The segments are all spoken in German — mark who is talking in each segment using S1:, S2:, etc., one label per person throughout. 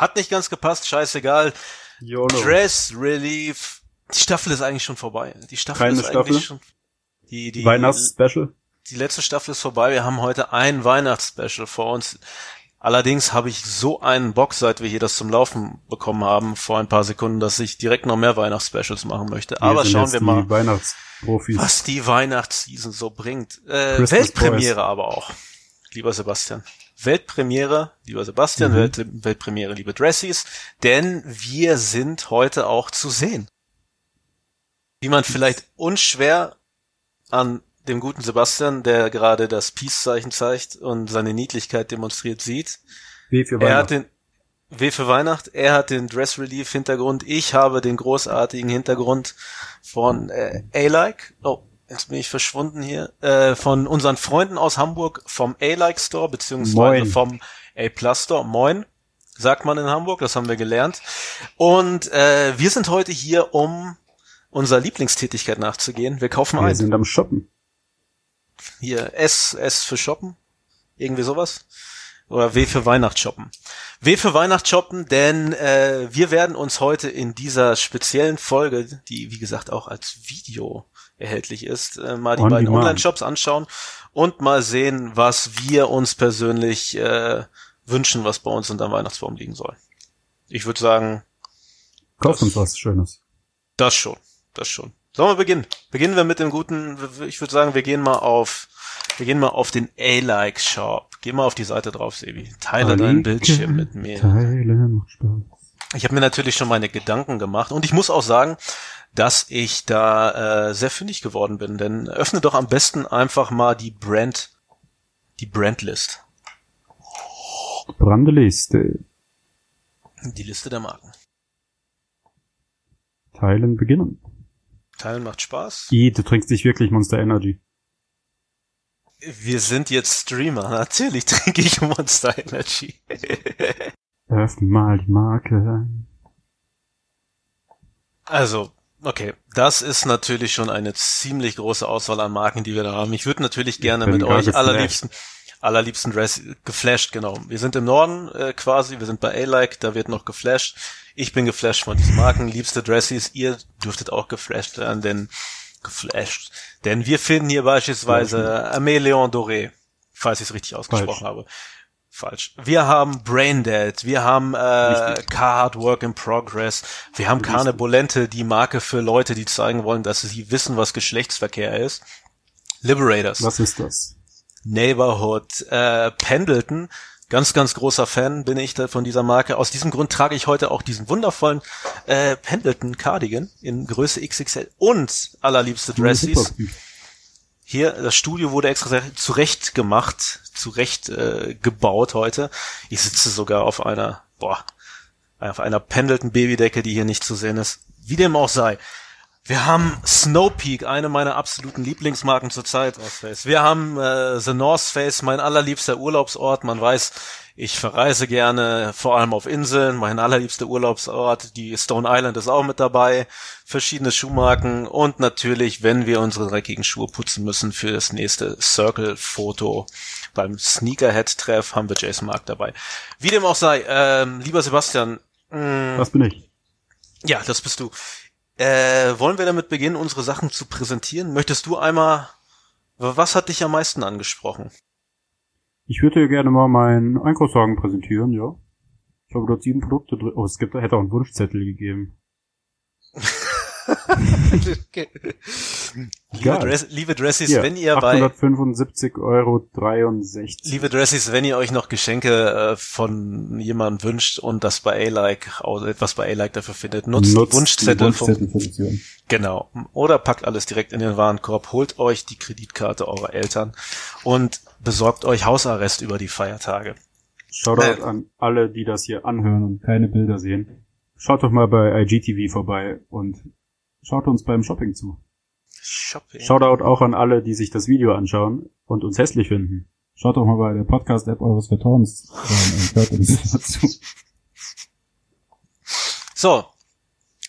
S1: Hat nicht ganz gepasst, scheißegal.
S2: YOLO.
S1: Dress Relief. Die Staffel ist eigentlich schon vorbei. Die Staffel
S2: Keine
S1: ist
S2: Staffel?
S1: eigentlich schon. Die, die,
S2: Weihnachtsspecial.
S1: die letzte Staffel ist vorbei. Wir haben heute ein Weihnachtsspecial vor uns. Allerdings habe ich so einen Bock, seit wir hier das zum Laufen bekommen haben, vor ein paar Sekunden, dass ich direkt noch mehr Weihnachtsspecials machen möchte. Aber
S2: sind
S1: schauen wir mal, was die Weihnachtsseason so bringt. Äh,
S2: Christmas
S1: Weltpremiere aber auch, lieber Sebastian. Weltpremiere, lieber Sebastian,
S2: Mhm.
S1: Welt, Weltpremiere, liebe Dressies, denn wir sind heute auch zu sehen. Wie man vielleicht unschwer an dem guten Sebastian, der gerade das Peace-Zeichen zeigt und seine Niedlichkeit demonstriert, sieht.
S2: W für
S1: Er hat
S2: Weihnachten.
S1: den W für Weihnacht, er hat den Dress Relief Hintergrund, ich habe den großartigen Hintergrund von äh, A-Like. Oh, jetzt bin ich verschwunden hier. Äh, von unseren Freunden aus Hamburg vom A-Like Store beziehungsweise
S2: Moin.
S1: vom A-Plus Store. Moin, sagt man in Hamburg, das haben wir gelernt. Und äh, wir sind heute hier, um unserer Lieblingstätigkeit nachzugehen. Wir kaufen
S2: Wir
S1: ein.
S2: sind am Shoppen.
S1: Hier, S, S für Shoppen. Irgendwie sowas. Oder W für Weihnachtsshoppen. W für Weihnachtsshoppen, denn äh, wir werden uns heute in dieser speziellen Folge, die wie gesagt auch als Video erhältlich ist, äh, mal die
S2: On
S1: beiden. Online-Shops anschauen und mal sehen, was wir uns persönlich äh, wünschen, was bei uns unter dem Weihnachtsbaum liegen soll. Ich würde sagen,
S2: Kauf uns was Schönes.
S1: das schon, das schon. Sollen wir beginnen? Beginnen wir mit dem guten, ich würde sagen, wir gehen mal auf, wir gehen mal auf den A-Like Shop. Geh mal auf die Seite drauf, Sebi. Teile deinen
S2: Alike,
S1: Bildschirm mit mir.
S2: Teilen macht Spaß.
S1: Ich habe mir natürlich schon meine Gedanken gemacht und ich muss auch sagen, dass ich da äh, sehr fündig geworden bin, denn öffne doch am besten einfach mal die Brand, die Brandlist,
S2: Brandeliste.
S1: die Liste der Marken.
S2: Teilen beginnen.
S1: Teilen macht Spaß.
S2: I, du trinkst dich wirklich Monster Energy.
S1: Wir sind jetzt Streamer. Natürlich trinke ich Monster Energy.
S2: Öffne mal die Marke.
S1: Also, okay, das ist natürlich schon eine ziemlich große Auswahl an Marken, die wir da haben. Ich würde natürlich gerne mit euch
S2: geflasht.
S1: allerliebsten, allerliebsten Dress geflasht, genau. Wir sind im Norden äh, quasi, wir sind bei A-Like, da wird noch geflasht. Ich bin geflasht von diesen Marken, liebste Dressies, ihr dürftet auch geflasht werden, denn geflasht. Denn wir finden hier beispielsweise Amélion Doré, falls ich es richtig ausgesprochen
S2: Falsch.
S1: habe. Falsch. Wir haben Braindead, wir haben äh,
S2: Richtig.
S1: Carhartt Work in Progress, wir haben
S2: Richtig.
S1: Carne Bolente, die Marke für Leute, die zeigen wollen, dass sie wissen, was Geschlechtsverkehr ist. Liberators,
S2: Was ist das?
S1: Neighborhood, äh, Pendleton, ganz, ganz großer Fan bin ich da von dieser Marke. Aus diesem Grund trage ich heute auch diesen wundervollen äh, Pendleton Cardigan in Größe XXL und allerliebste Dressies. Hier, das Studio wurde extra zurecht gemacht, zurecht äh, gebaut heute. Ich sitze sogar auf einer, boah, auf einer pendelten Babydecke, die hier nicht zu sehen ist. Wie dem auch sei. Wir haben Snow Peak, eine meiner absoluten Lieblingsmarken zurzeit. Wir haben äh, The North Face, mein allerliebster Urlaubsort. Man weiß, ich verreise gerne, vor allem auf Inseln. Mein allerliebster Urlaubsort, die Stone Island ist auch mit dabei. Verschiedene Schuhmarken und natürlich, wenn wir unsere dreckigen Schuhe putzen müssen für das nächste Circle-Foto beim Sneakerhead-Treff, haben wir Jason Mark dabei. Wie dem auch sei, ähm, lieber Sebastian, mh,
S2: Was bin ich?
S1: ja, das bist du. Äh, wollen wir damit beginnen, unsere Sachen zu präsentieren? Möchtest du einmal, was hat dich am meisten angesprochen?
S2: Ich würde gerne mal meinen Einkaufswagen präsentieren, ja. Ich habe dort sieben Produkte drin. Oh, es gibt, hätte auch einen Wunschzettel gegeben.
S1: liebe, Dress, liebe Dressies,
S2: Hier,
S1: wenn ihr bei
S2: 875 Euro 63.
S1: Liebe Dressies, wenn ihr euch noch Geschenke äh, von jemandem wünscht und das bei A-Like, etwas bei A-Like dafür findet, nutzt, die Wunschzettel
S2: Wunschzettelfunktion.
S1: genau. Oder packt alles direkt in den Warenkorb, holt euch die Kreditkarte eurer Eltern und besorgt euch Hausarrest über die Feiertage.
S2: Shoutout
S1: Äh.
S2: an alle, die das hier anhören und keine Bilder sehen. Schaut doch mal bei IGTV vorbei und schaut uns beim Shopping zu.
S1: Shopping.
S2: Shoutout auch an alle, die sich das Video anschauen und uns hässlich finden. Schaut doch mal bei der Podcast-App eures Vertrauens rein und hört uns dazu.
S1: So,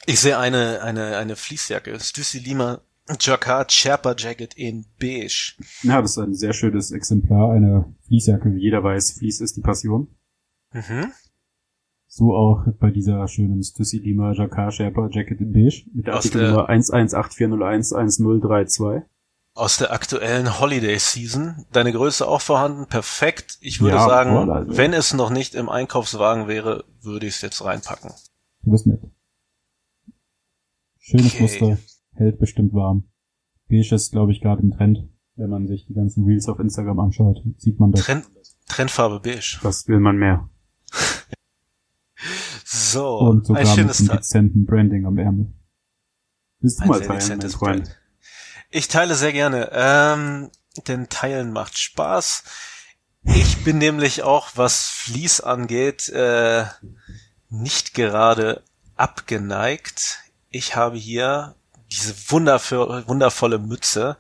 S1: ich sehe eine, eine, eine Fließjacke. Stussy Lima Jacquard Sherpa Jacket in beige.
S2: Ja, das ist ein sehr schönes Exemplar einer Fließjacke. Wie jeder weiß, Fließ ist die Passion.
S1: Mhm.
S2: So auch bei dieser schönen Stussy Lima Jacquard Sherpa Jacket in Beige mit der Artikelnummer 1184011032.
S1: Aus der aktuellen Holiday Season. Deine Größe auch vorhanden. Perfekt. Ich würde ja, sagen, voll, also. wenn es noch nicht im Einkaufswagen wäre, würde ich es jetzt reinpacken.
S2: Du bist nett. Schönes okay. Muster. Hält bestimmt warm. Beige ist, glaube ich, gerade im Trend. Wenn man sich die ganzen Reels auf Instagram anschaut, sieht man das.
S1: Trend, Trendfarbe beige.
S2: Was will man mehr?
S1: So,
S2: und sogar ein schönes mit einem dezenten Branding am Ärmel.
S1: Willst du ein mal teilen, mein Freund? Ich teile sehr gerne, ähm, denn Teilen macht Spaß. Ich bin nämlich auch, was Fleece angeht, äh, nicht gerade abgeneigt. Ich habe hier diese wundervolle Mütze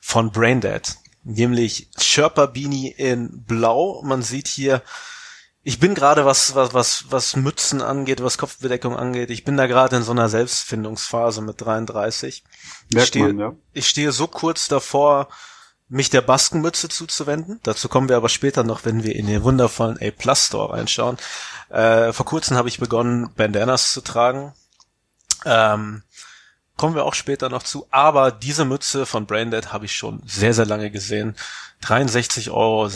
S1: von Braindead, nämlich Sherpa Beanie in Blau. Man sieht hier ich bin gerade was, was, was, was Mützen angeht, was Kopfbedeckung angeht, ich bin da gerade in so einer Selbstfindungsphase mit 33. Ich stehe, ja. ich stehe so kurz davor, mich der Baskenmütze zuzuwenden. Dazu kommen wir aber später noch, wenn wir in den wundervollen A Plus Store reinschauen. Äh, vor kurzem habe ich begonnen, Bandanas zu tragen. Ähm, kommen wir auch später noch zu. Aber diese Mütze von Braindead habe ich schon sehr, sehr lange gesehen. 63,26 Euro,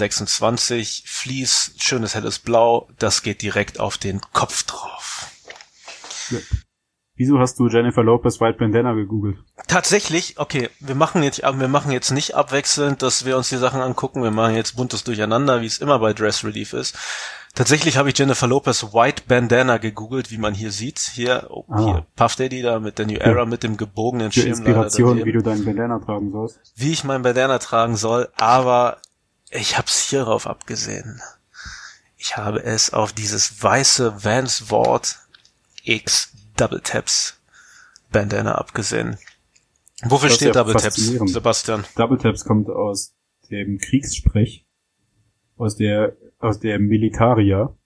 S1: Fleece, schönes helles Blau, das geht direkt auf den Kopf drauf.
S2: Ja. Wieso hast du Jennifer Lopez White Bandana gegoogelt?
S1: Tatsächlich, okay, wir machen jetzt, wir machen jetzt nicht abwechselnd, dass wir uns die Sachen angucken, wir machen jetzt buntes Durcheinander, wie es immer bei Dress Relief ist. Tatsächlich habe ich Jennifer Lopez White Bandana gegoogelt, wie man hier sieht. Hier, oh, ah. hier Puff Daddy da mit der New Era, ja. mit dem gebogenen
S2: Schirm. Inspiration, wie du deinen Bandana tragen sollst.
S1: Wie ich meinen Bandana tragen soll, aber ich habe es hierauf abgesehen. Ich habe es auf dieses weiße Vans Wort X Double Taps Bandana abgesehen. Wofür steht ja Double Taps, Sebastian?
S2: Double Taps kommt aus dem Kriegssprech, aus der aus der Militaria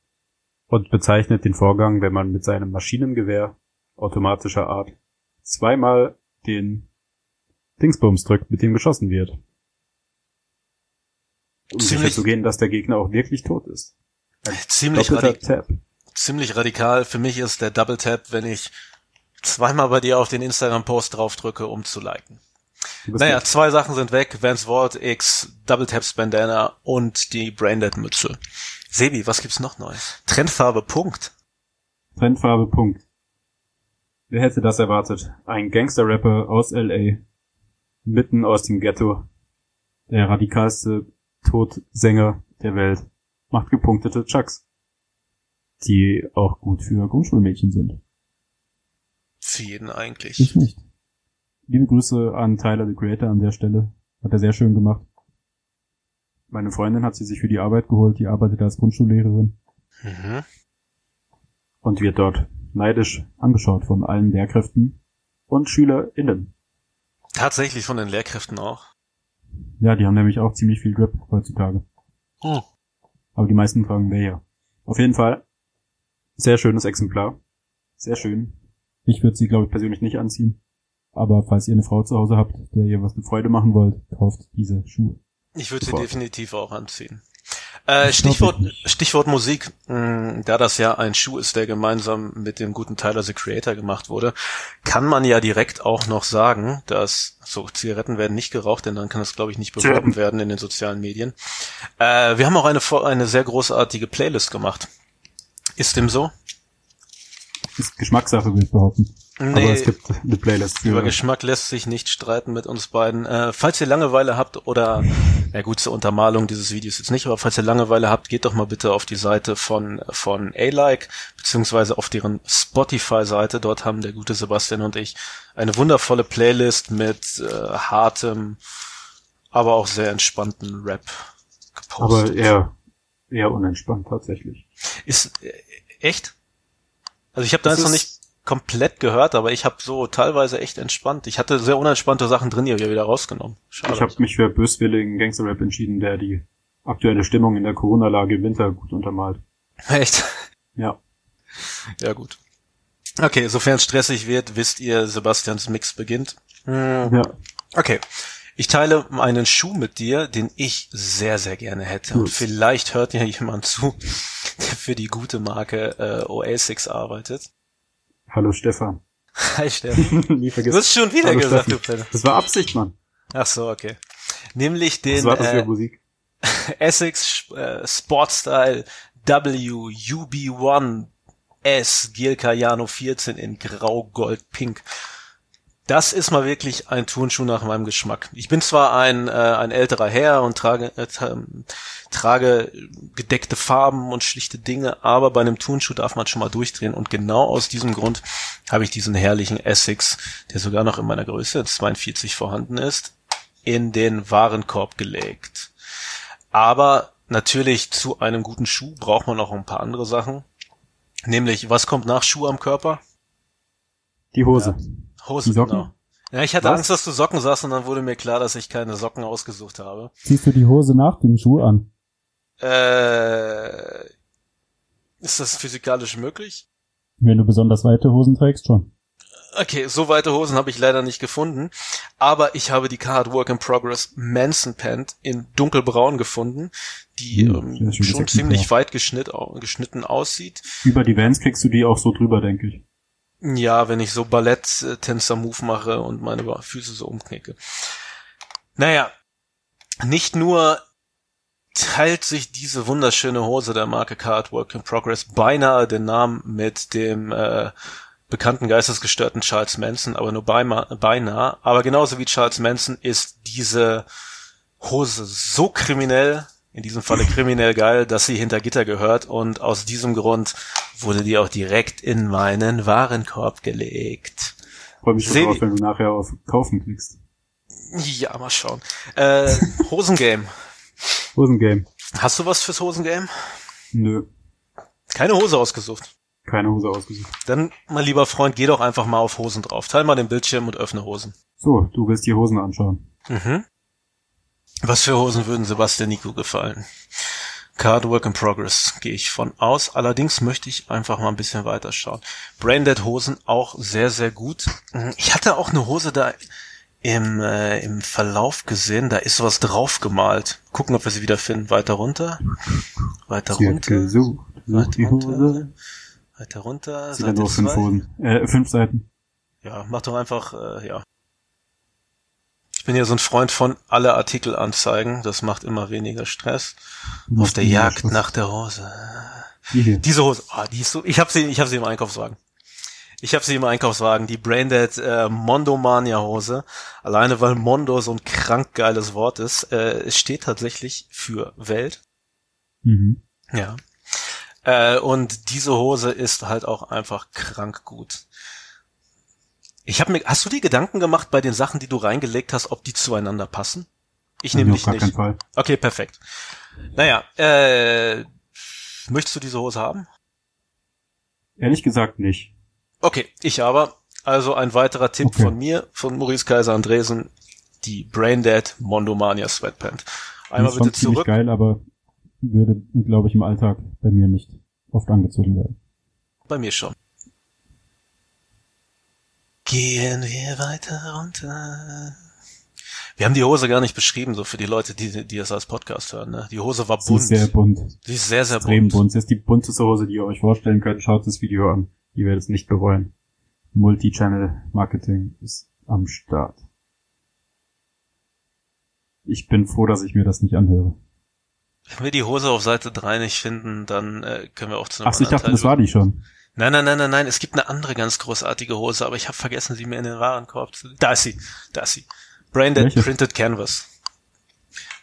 S2: und bezeichnet den Vorgang, wenn man mit seinem Maschinengewehr automatischer Art zweimal den Dingsbums drückt, mit dem geschossen wird. Um ziemlich zu gehen, dass der Gegner auch wirklich tot ist.
S1: Ein ziemlich, radik Tap. ziemlich radikal. Für mich ist der Double Tap, wenn ich zweimal bei dir auf den Instagram-Post draufdrücke, um zu liken. Naja, nicht. zwei Sachen sind weg. Vans Ward X, Double Taps Bandana und die Braindead Mütze. Sebi, was gibt's noch Neues? Trendfarbe Punkt.
S2: Trendfarbe Punkt. Wer hätte das erwartet? Ein Gangster-Rapper aus L.A. Mitten aus dem Ghetto. Der radikalste Todsänger der Welt. Macht gepunktete Chucks. Die auch gut für Grundschulmädchen sind.
S1: Für jeden eigentlich.
S2: Ich nicht. Liebe Grüße an Tyler, the Creator, an der Stelle. Hat er sehr schön gemacht. Meine Freundin hat sie sich für die Arbeit geholt. Die arbeitet als Grundschullehrerin. Mhm. Und wird dort neidisch angeschaut von allen Lehrkräften und SchülerInnen.
S1: Tatsächlich von den Lehrkräften auch?
S2: Ja, die haben nämlich auch ziemlich viel Drip heutzutage. Hm. Aber die meisten tragen Layer. Auf jeden Fall. Sehr schönes Exemplar. Sehr schön. Ich würde sie, glaube ich, persönlich nicht anziehen. Aber falls ihr eine Frau zu Hause habt, der ihr was eine Freude machen wollt, kauft diese Schuhe.
S1: Ich würde sie definitiv auch anziehen. Äh, Stichwort, Stichwort Musik, mh, hm, da das ja ein Schuh ist, der gemeinsam mit dem guten Tyler the Creator gemacht wurde, kann man ja direkt auch noch sagen, dass so Zigaretten werden nicht geraucht, denn dann kann das glaube ich nicht beworben werden in den sozialen Medien. Äh, wir haben auch eine eine sehr großartige Playlist gemacht. Ist dem so?
S2: Ist Geschmackssache, würde ich behaupten.
S1: Nee, Aber es gibt eine Playlist. Über Geschmack lässt sich nicht streiten mit uns beiden. Äh, falls ihr Langeweile habt oder, ja gut, zur Untermalung dieses Videos jetzt nicht, aber falls ihr Langeweile habt, geht doch mal bitte auf die Seite von, von A-Like, beziehungsweise auf deren Spotify-Seite. Dort haben der gute Sebastian und ich eine wundervolle Playlist mit äh, hartem, aber auch sehr entspannten Rap
S2: gepostet. Aber eher, eher unentspannt tatsächlich.
S1: Ist, äh, echt? Also ich habe da jetzt noch nicht komplett gehört, aber ich habe so teilweise echt entspannt. Ich hatte sehr unentspannte Sachen drin, die habe ich wieder rausgenommen.
S2: Schade. Ich habe mich für böswilligen Gangster-Rap entschieden, der die aktuelle Stimmung in der Corona-Lage im Winter gut untermalt.
S1: Echt?
S2: Ja.
S1: Ja, gut. Okay, sofern es stressig wird, wisst ihr, Sebastians Mix beginnt.
S2: Hm. Ja.
S1: Okay. Ich teile einen Schuh mit dir, den ich sehr, sehr gerne hätte. Gut. Und vielleicht hört ja jemand zu, für die gute Marke äh, OA6 arbeitet.
S2: Hallo Stefan.
S1: Hi Stefan.
S2: Nie
S1: Du
S2: vergessen.
S1: hast schon wieder
S2: Hallo,
S1: gesagt,
S2: Steffen.
S1: du Penner.
S2: Das war Absicht, Mann.
S1: Ach so, okay. Nämlich den
S2: war das für
S1: äh,
S2: Musik?
S1: Essex äh, Sportstyle W UB1 S GLK Jano 14 in Grau, Gold, Pink. Das ist mal wirklich ein Turnschuh nach meinem Geschmack. Ich bin zwar ein, äh, ein älterer Herr und trage, äh, tra- trage gedeckte Farben und schlichte Dinge, aber bei einem Turnschuh darf man schon mal durchdrehen und genau aus diesem Grund habe ich diesen herrlichen Essex, der sogar noch in meiner Größe 42 vorhanden ist, in den Warenkorb gelegt. Aber natürlich zu einem guten Schuh braucht man auch ein paar andere Sachen. Nämlich, was kommt nach Schuh am Körper?
S2: Die Hose.
S1: Hose,
S2: Socken?
S1: genau. Ja, ich hatte
S2: Was?
S1: Angst, dass du Socken sagst und dann wurde mir klar, dass ich keine Socken ausgesucht habe.
S3: Ziehst du die Hose nach dem Schuh an?
S1: Äh, ist das physikalisch möglich?
S3: Wenn du besonders weite Hosen trägst, schon.
S1: Okay, so weite Hosen habe ich leider nicht gefunden, aber ich habe die Card Work in Progress Manson Pant in dunkelbraun gefunden, die
S3: Hm,
S1: ähm,
S3: sehr schön,
S1: schon ziemlich weit geschnitt, geschnitten aussieht.
S2: Über die Vans kriegst du die auch so drüber, denke ich.
S1: Ja, wenn ich so Ballett-Tänzer-Move mache und meine Füße so umknicke. Naja, nicht nur teilt sich diese wunderschöne Hose der Marke Card Work in Progress beinahe den Namen mit dem äh, bekannten geistesgestörten Charles Manson, aber nur beinahe. Aber genauso wie Charles Manson ist diese Hose so kriminell, in diesem Falle kriminell geil, dass sie hinter Gitter gehört und aus diesem Grund wurde die auch direkt in meinen Warenkorb gelegt.
S2: Freue mich schon drauf, wenn du nachher auf Kaufen klickst.
S1: Ja, mal schauen. Äh, Hosengame.
S2: Hosengame.
S1: Hast du was fürs Hosengame?
S2: Nö.
S1: Keine Hose ausgesucht.
S2: Keine Hose ausgesucht.
S1: Dann, mein lieber Freund, geh doch einfach mal auf Hosen drauf. Teil mal den Bildschirm und öffne Hosen.
S2: So, du willst die Hosen anschauen.
S1: Mhm. Was für Hosen würden Sebastian Nico gefallen? Card Work in Progress gehe ich von aus. Allerdings möchte ich einfach mal ein bisschen weiter schauen. Braindead Hosen auch sehr, sehr gut. Ich hatte auch eine Hose da im, äh, im Verlauf gesehen. Da ist was drauf gemalt. Gucken, ob wir sie wieder finden. Weiter runter. Weiter
S2: Sie
S1: runter.
S2: gesucht. Sucht die
S1: Weiter runter.
S2: Hose.
S1: Weiter runter.
S2: Sie hat
S1: Seite
S2: nur fünf. Hosen. Äh, fünf Seiten.
S1: Ja, mach doch einfach, äh, ja. Ich bin ja so ein Freund von alle Artikel anzeigen. Das macht immer weniger Stress.
S2: Du
S1: Auf der Jagd
S2: Schluss.
S1: nach der Hose.
S2: Die.
S1: Diese Hose, ah, die ist so, ich habe sie, ich habe sie im Einkaufswagen. Ich habe sie im Einkaufswagen, die Braindead äh, Mondomania Hose. Alleine weil Mondo so ein krank geiles Wort ist. Äh, es steht tatsächlich für Welt.
S3: Mhm.
S1: Ja. Äh, und diese Hose ist halt auch einfach krank gut. Ich habe mir, hast du dir Gedanken gemacht bei den Sachen, die du reingelegt hast, ob die zueinander passen? Ich
S2: auf gar
S1: nicht.
S2: Fall.
S1: Okay, perfekt. Naja, äh, möchtest du diese Hose haben?
S2: Ehrlich gesagt nicht.
S1: Okay, ich aber. Also ein weiterer Tipp
S3: Okay.
S1: von mir, von Maurice Kaiser Andresen, die Braindead Mondomania Sweatpant. Einmal bitte
S3: ziemlich
S1: zurück.
S3: geil, aber würde, glaube ich, im Alltag bei mir nicht oft angezogen werden.
S1: Bei mir schon. Gehen wir weiter runter. Wir haben die Hose gar nicht beschrieben, so für die Leute, die, die es als Podcast hören. Ne? Die Hose war
S3: Sie
S1: bunt.
S3: ist sehr bunt.
S1: Sie ist sehr, sehr
S3: Extrem
S1: bunt.
S3: bunt.
S2: Das ist die bunteste Hose, die ihr euch vorstellen könnt. Schaut das Video an. Ihr werdet es nicht bereuen. Multi-Channel-Marketing ist am Start. Ich bin froh, dass ich mir das nicht anhöre.
S1: Wenn wir die Hose auf Seite 3 nicht finden, dann äh, können wir auch zu einem
S2: Ach, ich dachte,
S1: Teil
S2: das war die schon.
S1: Nein, nein, nein, nein, nein. Es gibt eine andere ganz großartige Hose, aber ich habe vergessen, sie mir in den Warenkorb zu. Da ist sie, da ist sie. Braindead
S3: Welche?
S1: Printed Canvas.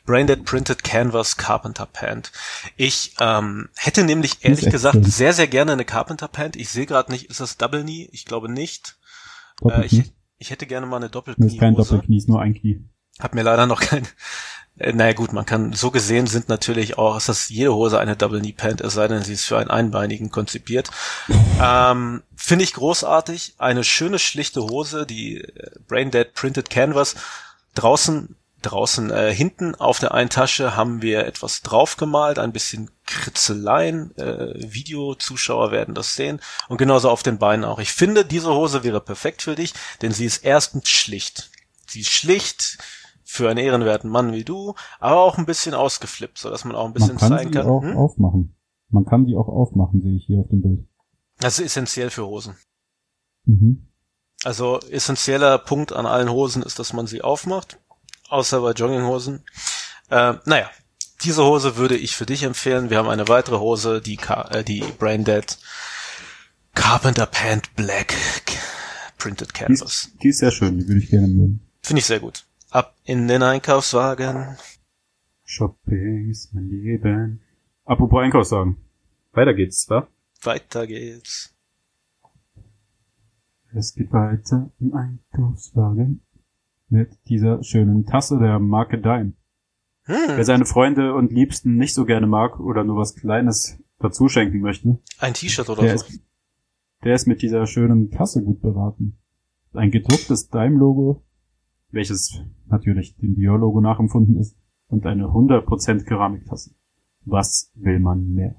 S1: Braindead Printed Canvas Carpenter Pant. Ich ähm, hätte nämlich ehrlich gesagt
S3: schön.
S1: sehr, sehr gerne eine Carpenter Pant. Ich sehe gerade nicht, ist das Double Knee? Ich glaube nicht. Äh,
S3: Doppelknie.
S1: ich, ich hätte gerne mal eine
S3: das ist kein. Doppelknie, ist nur ein Knie.
S1: Hab mir leider noch kein. Äh, naja gut, man kann so gesehen sind natürlich auch, ist das jede Hose eine Double Knee Pant, es sei denn, sie ist für einen Einbeinigen konzipiert. ähm, Finde ich großartig. Eine schöne schlichte Hose, die äh, Braindead Printed Canvas. Draußen, draußen äh, hinten auf der einen Tasche haben wir etwas draufgemalt, ein bisschen Kritzeleien. Äh, Videozuschauer werden das sehen. Und genauso auf den Beinen auch. Ich finde, diese Hose wäre perfekt für dich, denn sie ist erstens schlicht. Sie ist schlicht für einen ehrenwerten Mann wie du, aber auch ein bisschen ausgeflippt, so dass man auch ein bisschen
S3: Man kann
S1: zeigen
S3: sie
S1: kann.
S3: auch
S1: hm?
S3: aufmachen. Man kann die auch aufmachen, sehe ich hier auf dem Bild.
S1: Das ist essentiell für Hosen.
S3: Mhm.
S1: Also essentieller Punkt an allen Hosen ist, dass man sie aufmacht, außer bei Jogginghosen. Äh, naja, diese Hose würde ich für dich empfehlen. Wir haben eine weitere Hose, die, äh, die Braindead Carpenter Pant Black Printed
S3: Die
S1: Canvas.
S3: ist, die ist sehr schön, die würde ich gerne mögen.
S1: Finde ich sehr gut. Ab in den Einkaufswagen.
S2: Shopping ist mein Leben. Apropos Einkaufswagen. Weiter geht's, wa?
S1: Weiter geht's.
S3: Es geht weiter im Einkaufswagen mit dieser schönen Tasse der Marke Dime.
S1: Hm,
S3: Wer seine Freunde und Liebsten nicht so gerne mag oder nur was Kleines dazu schenken möchte,
S1: ein T-Shirt oder
S3: der
S1: so.
S3: ist, der ist mit dieser schönen Tasse gut beraten. Ein gedrucktes Dime-Logo, welches natürlich dem Dior-Logo nachempfunden ist, und eine 100% Keramiktasse. Was will man mehr?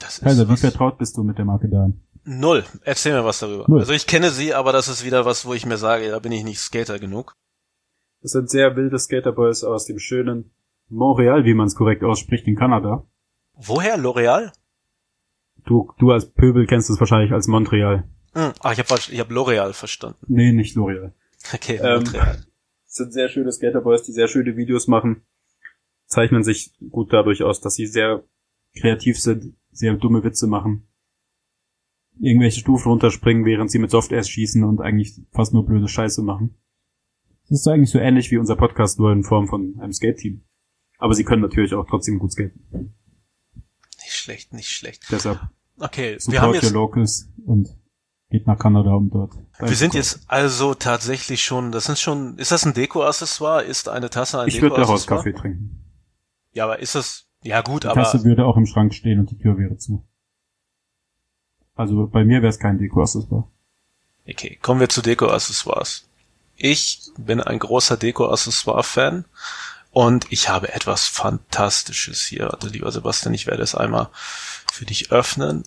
S1: Das ist
S3: Kaiser, wie
S1: was-
S3: vertraut bist du mit der Marke Dime?
S1: Null. Erzähl mir was darüber.
S3: Null.
S1: Also ich kenne sie, aber das ist wieder was, wo ich mir sage, da bin ich nicht Skater genug.
S2: Das sind sehr wilde Skaterboys aus dem schönen Montreal, wie man es korrekt ausspricht, in Kanada.
S1: Woher? L'Oreal?
S2: Du, du als Pöbel kennst es wahrscheinlich als Montreal.
S1: Hm. Ah, ich habe ich hab L'Oreal verstanden.
S3: Nee, nicht L'Oreal.
S1: Okay,
S2: Ähm, sind sehr schöne Skaterboys, die sehr schöne Videos machen. Zeichnen sich gut dadurch aus, dass sie sehr kreativ sind, sehr dumme Witze machen. Irgendwelche Stufen runterspringen, während sie mit Softair schießen und eigentlich fast nur blöde Scheiße machen. Das ist eigentlich so ähnlich wie unser Podcast, nur in Form von einem Skate-Team. Aber sie können natürlich auch trotzdem gut skaten.
S1: Nicht schlecht, nicht schlecht.
S2: Deshalb
S1: Okay, wir haben jetzt,
S3: locals und geht nach Kanada, um dort.
S1: wir sind jetzt also tatsächlich schon, das sind schon, ist das ein Deko-Accessoire? Ist eine Tasse ein
S2: Ich würde daraus
S1: Deko-Accessoire?
S2: Kaffee trinken.
S1: Ja, aber ist das, ja gut,
S3: Die
S1: aber,
S3: Tasse würde auch im Schrank stehen und die Tür wäre zu. Also bei mir wäre es kein Deko-Accessoire.
S1: okay, kommen wir zu Deko-Accessoires. Ich bin ein großer Deko-Accessoire-Fan und ich habe etwas Fantastisches hier. Also lieber Sebastian, ich werde es einmal für dich öffnen.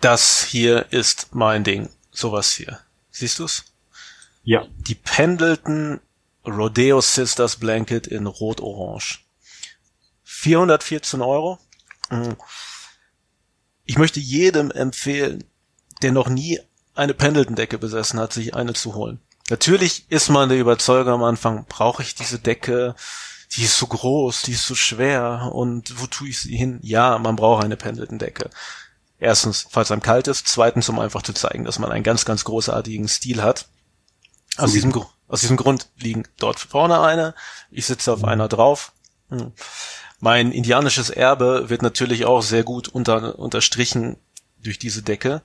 S1: Das hier ist mein Ding. Sowas hier. Siehst du's?
S2: Ja,
S1: Die Pendleton Rodeo Sisters Blanket in Rot-Orange. 414 Euro. Mhm. Ich möchte jedem empfehlen, der noch nie eine Pendleton-Decke besessen hat, sich eine zu holen. Natürlich ist man der Überzeugung am Anfang, brauche ich diese Decke? Die ist so groß, die ist so schwer und wo tue ich sie hin? Ja, man braucht eine Pendleton-Decke. Erstens, falls einem kalt ist. Zweitens, um einfach zu zeigen, dass man einen ganz, ganz großartigen Stil hat. Aus diesem, aus diesem Grund liegen dort vorne eine. Ich sitze auf einer drauf. Hm. Mein indianisches Erbe wird natürlich auch sehr gut unter, unterstrichen durch diese Decke.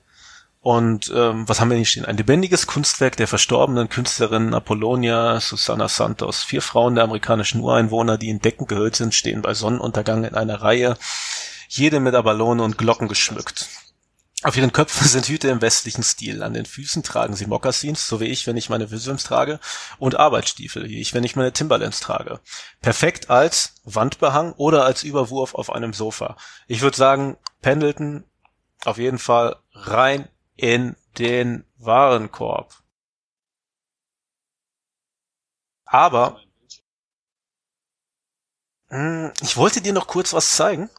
S1: Und ähm, was haben wir hier stehen? Ein lebendiges Kunstwerk der verstorbenen Künstlerin Apollonia Susana Santos. Vier Frauen der amerikanischen Ureinwohner, die in Decken gehüllt sind, stehen bei Sonnenuntergang in einer Reihe, jede mit Abalone und Glocken geschmückt. Auf ihren Köpfen sind Hüte im westlichen Stil. An den Füßen tragen sie Mokassins, so wie ich, wenn ich meine Wisdoms trage, und Arbeitsstiefel, wie ich, wenn ich meine Timberlands trage. Perfekt als Wandbehang oder als Überwurf auf einem Sofa. Ich würde sagen, Pendleton auf jeden Fall rein in den Warenkorb. Aber mh, ich wollte dir noch kurz was zeigen.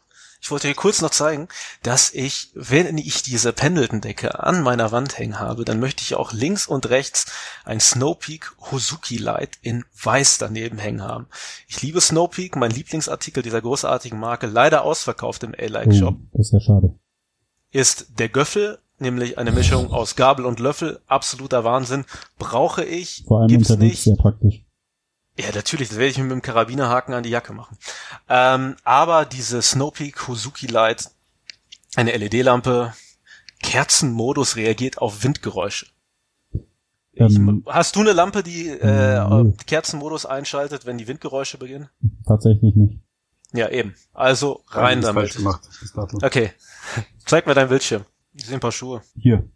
S1: Ich wollte dir kurz noch zeigen, dass ich, wenn ich diese Pendleton-Decke an meiner Wand hängen habe, dann möchte ich auch links und rechts ein Snowpeak Hozuki Light in weiß daneben hängen haben. Ich liebe Snowpeak, mein Lieblingsartikel dieser großartigen Marke, leider ausverkauft im A-Like Shop,
S3: Oh, das ist ja schade.
S1: ist der Göffel, nämlich eine Mischung aus Gabel und Löffel, absoluter Wahnsinn. Brauche ich,
S3: Vor allem
S1: gibt's
S3: unterwegs
S1: nicht.
S3: sehr praktisch.
S1: Ja, natürlich, das werde ich mir mit dem Karabinerhaken an die Jacke machen. Ähm, aber diese Snowpeak Hozuki Light, eine LED-Lampe, Kerzenmodus reagiert auf Windgeräusche. Ich,
S3: Ähm,
S1: hast du eine Lampe, die äh,
S3: Nee.
S1: Kerzenmodus einschaltet, wenn die Windgeräusche beginnen?
S3: Tatsächlich nicht.
S1: Ja, eben. Also rein
S2: Alles
S1: damit. Okay. Zeig mir deinen Bildschirm. Ich sehe ein paar Schuhe.
S3: Hier.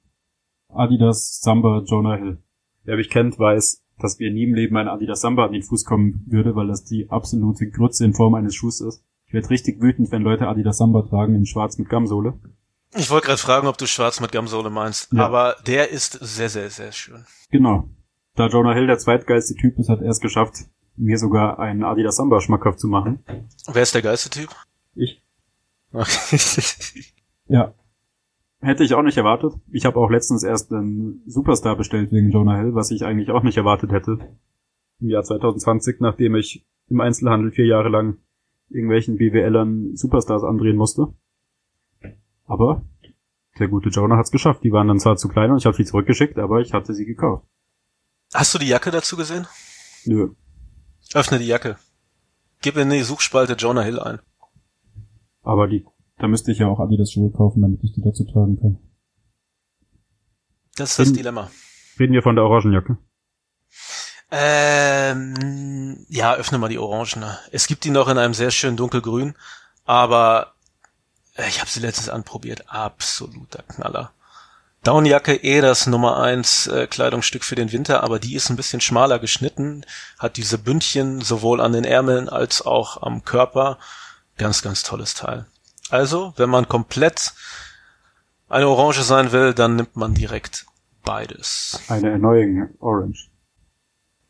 S3: Adidas Samba Jonah Hill.
S2: Wer mich kennt, weiß, dass mir nie im Leben ein Adidas Samba an den Fuß kommen würde, weil das die absolute Grütze in Form eines Schuhs ist. Ich werde richtig wütend, wenn Leute Adidas Samba tragen in schwarz mit Gamsohle.
S1: Ich wollte gerade fragen, ob du schwarz mit Gamsohle meinst.
S3: Ja.
S1: Aber der ist sehr, sehr, sehr schön.
S2: Genau. Da Jonah Hill der zweitgeilste Typ ist, hat er es geschafft, mir sogar einen Adidas Samba schmackhaft zu machen.
S1: Wer ist der geilste Typ?
S2: Ich. ja. Hätte ich auch nicht erwartet. Ich habe auch letztens erst einen Superstar bestellt wegen Jonah Hill, was ich eigentlich auch nicht erwartet hätte. Im Jahr 2020, nachdem ich im Einzelhandel vier Jahre lang irgendwelchen BWLern Superstars andrehen musste. Aber der gute Jonah hat's geschafft. Die waren dann zwar zu klein und ich habe sie zurückgeschickt, aber ich hatte sie gekauft.
S1: Hast du die Jacke dazu gesehen?
S2: Nö.
S1: Öffne die Jacke. Gib in die Suchspalte Jonah Hill ein.
S2: Aber die, da müsste ich ja auch Adidas Schuhe kaufen, damit ich die dazu tragen kann.
S1: Das ist das
S2: Reden-
S1: Dilemma.
S2: Reden wir von der Orangenjacke.
S1: Ähm, ja, öffne mal die Orangene. Es gibt die noch in einem sehr schönen dunkelgrün, aber ich habe sie letztens anprobiert. Absoluter Knaller. Downjacke eh das Nummer eins äh, Kleidungsstück für den Winter, aber die ist ein bisschen schmaler geschnitten, hat diese Bündchen sowohl an den Ärmeln als auch am Körper. Ganz, ganz tolles Teil. Also, wenn man komplett eine Orange sein will, dann nimmt man direkt beides.
S2: Eine Erneuung Orange.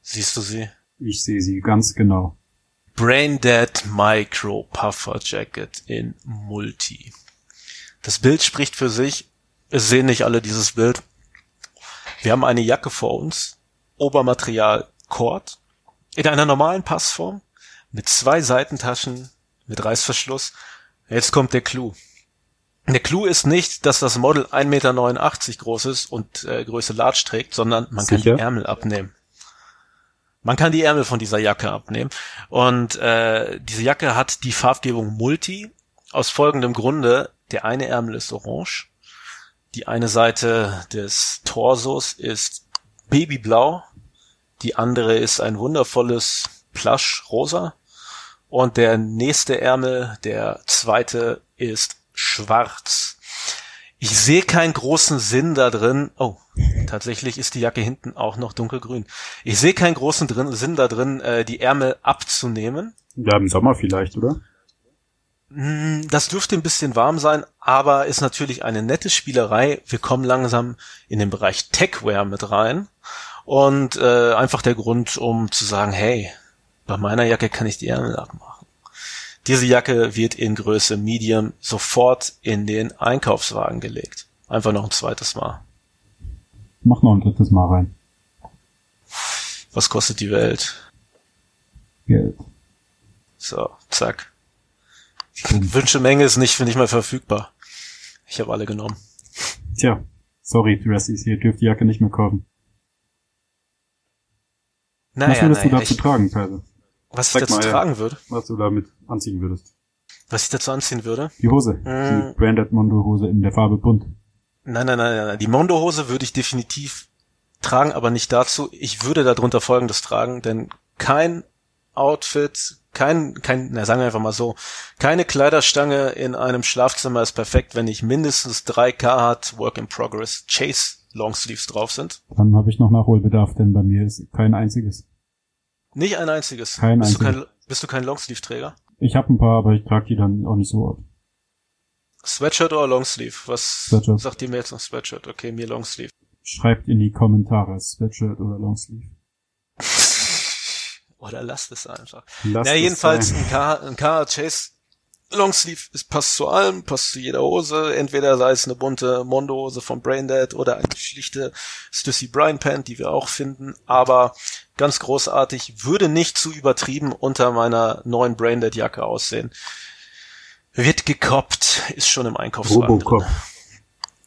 S1: Siehst du sie?
S2: Ich sehe sie ganz genau.
S1: Braindead Micro Puffer Jacket in Multi. Das Bild spricht für sich. Es sehen nicht alle dieses Bild. Wir haben eine Jacke vor uns. Obermaterial Cord. In einer normalen Passform. Mit zwei Seitentaschen. Mit Reißverschluss. Jetzt kommt der Clou. Der Clou ist nicht, dass das Model 1,89 Meter groß ist und äh, Größe Large trägt, sondern man kann
S2: Sicher?
S1: die Ärmel abnehmen. Man kann die Ärmel von dieser Jacke abnehmen. Und äh, diese Jacke hat die Farbgebung Multi. Aus folgendem Grunde, der eine Ärmel ist orange, die eine Seite des Torsos ist babyblau, die andere ist ein wundervolles Plush-Rosa und der nächste Ärmel, der zweite, ist schwarz. Ich sehe keinen großen Sinn da drin. Oh, tatsächlich ist die Jacke hinten auch noch dunkelgrün. Ich sehe keinen großen drin, Sinn da drin, äh, die Ärmel abzunehmen.
S2: Ja, im Sommer vielleicht, oder?
S1: Mm, Das dürfte ein bisschen warm sein, aber ist natürlich eine nette Spielerei. Wir kommen langsam in den Bereich Techwear mit rein. Und äh, einfach der Grund, um zu sagen, hey, bei meiner Jacke kann ich die Ärmel abmachen. Diese Jacke wird in Größe Medium sofort in den Einkaufswagen gelegt. Einfach noch ein zweites Mal.
S2: Mach noch ein drittes Mal rein.
S1: Was kostet die Welt?
S2: Geld.
S1: So, zack. Wünschemenge ist nicht, nicht mehr verfügbar. Ich habe alle genommen.
S2: Tja, sorry, Dressies, ihr dürft die Jacke nicht mehr kaufen. Was
S1: Naja,
S2: würdest du
S1: naja,
S2: dazu
S1: ich,
S2: tragen, Kaiser?
S1: Was ich
S2: Sag
S1: dazu
S2: mal,
S1: tragen würde,
S2: Was du damit anziehen würdest?
S1: was ich dazu anziehen würde.
S2: Die Hose.
S1: Mm.
S2: Die Branded Mondo Hose in der Farbe bunt.
S1: Nein, nein, nein, nein, nein. Die Mondo-Hose würde ich definitiv tragen, aber nicht dazu. Ich würde darunter Folgendes tragen, denn kein Outfit, kein, kein, na sagen wir einfach mal so, keine Kleiderstange in einem Schlafzimmer ist perfekt, wenn nicht mindestens drei Carhartt Work in Progress Chase Longsleeves drauf sind.
S2: Dann habe ich noch Nachholbedarf, denn bei mir ist kein einziges.
S1: Nicht ein einziges.
S2: Kein
S1: bist, du
S2: einziges.
S1: kein, bist du kein Longsleeve-Träger?
S2: Ich habe ein paar, aber ich trage die dann auch nicht so oft.
S1: Sweatshirt oder Longsleeve? Was
S2: Sweatshirt.
S1: sagt ihr mir jetzt noch Sweatshirt? Okay, mir Longsleeve.
S2: Schreibt in die Kommentare, Sweatshirt oder Longsleeve.
S1: Oder lasst es einfach.
S2: Lasst
S1: ja,
S2: es
S1: jedenfalls ein ein Car Chase Longsleeve ist, passt zu allem, passt zu jeder Hose. Entweder sei es eine bunte Mondo-Hose von Braindead oder eine schlichte Stussy Bryan Pant, die wir auch finden. Aber ganz großartig, würde nicht zu übertrieben unter meiner neuen Braindead Jacke aussehen. Wird gekoppt, ist schon im Einkaufswagen
S2: Robocop.
S1: drin.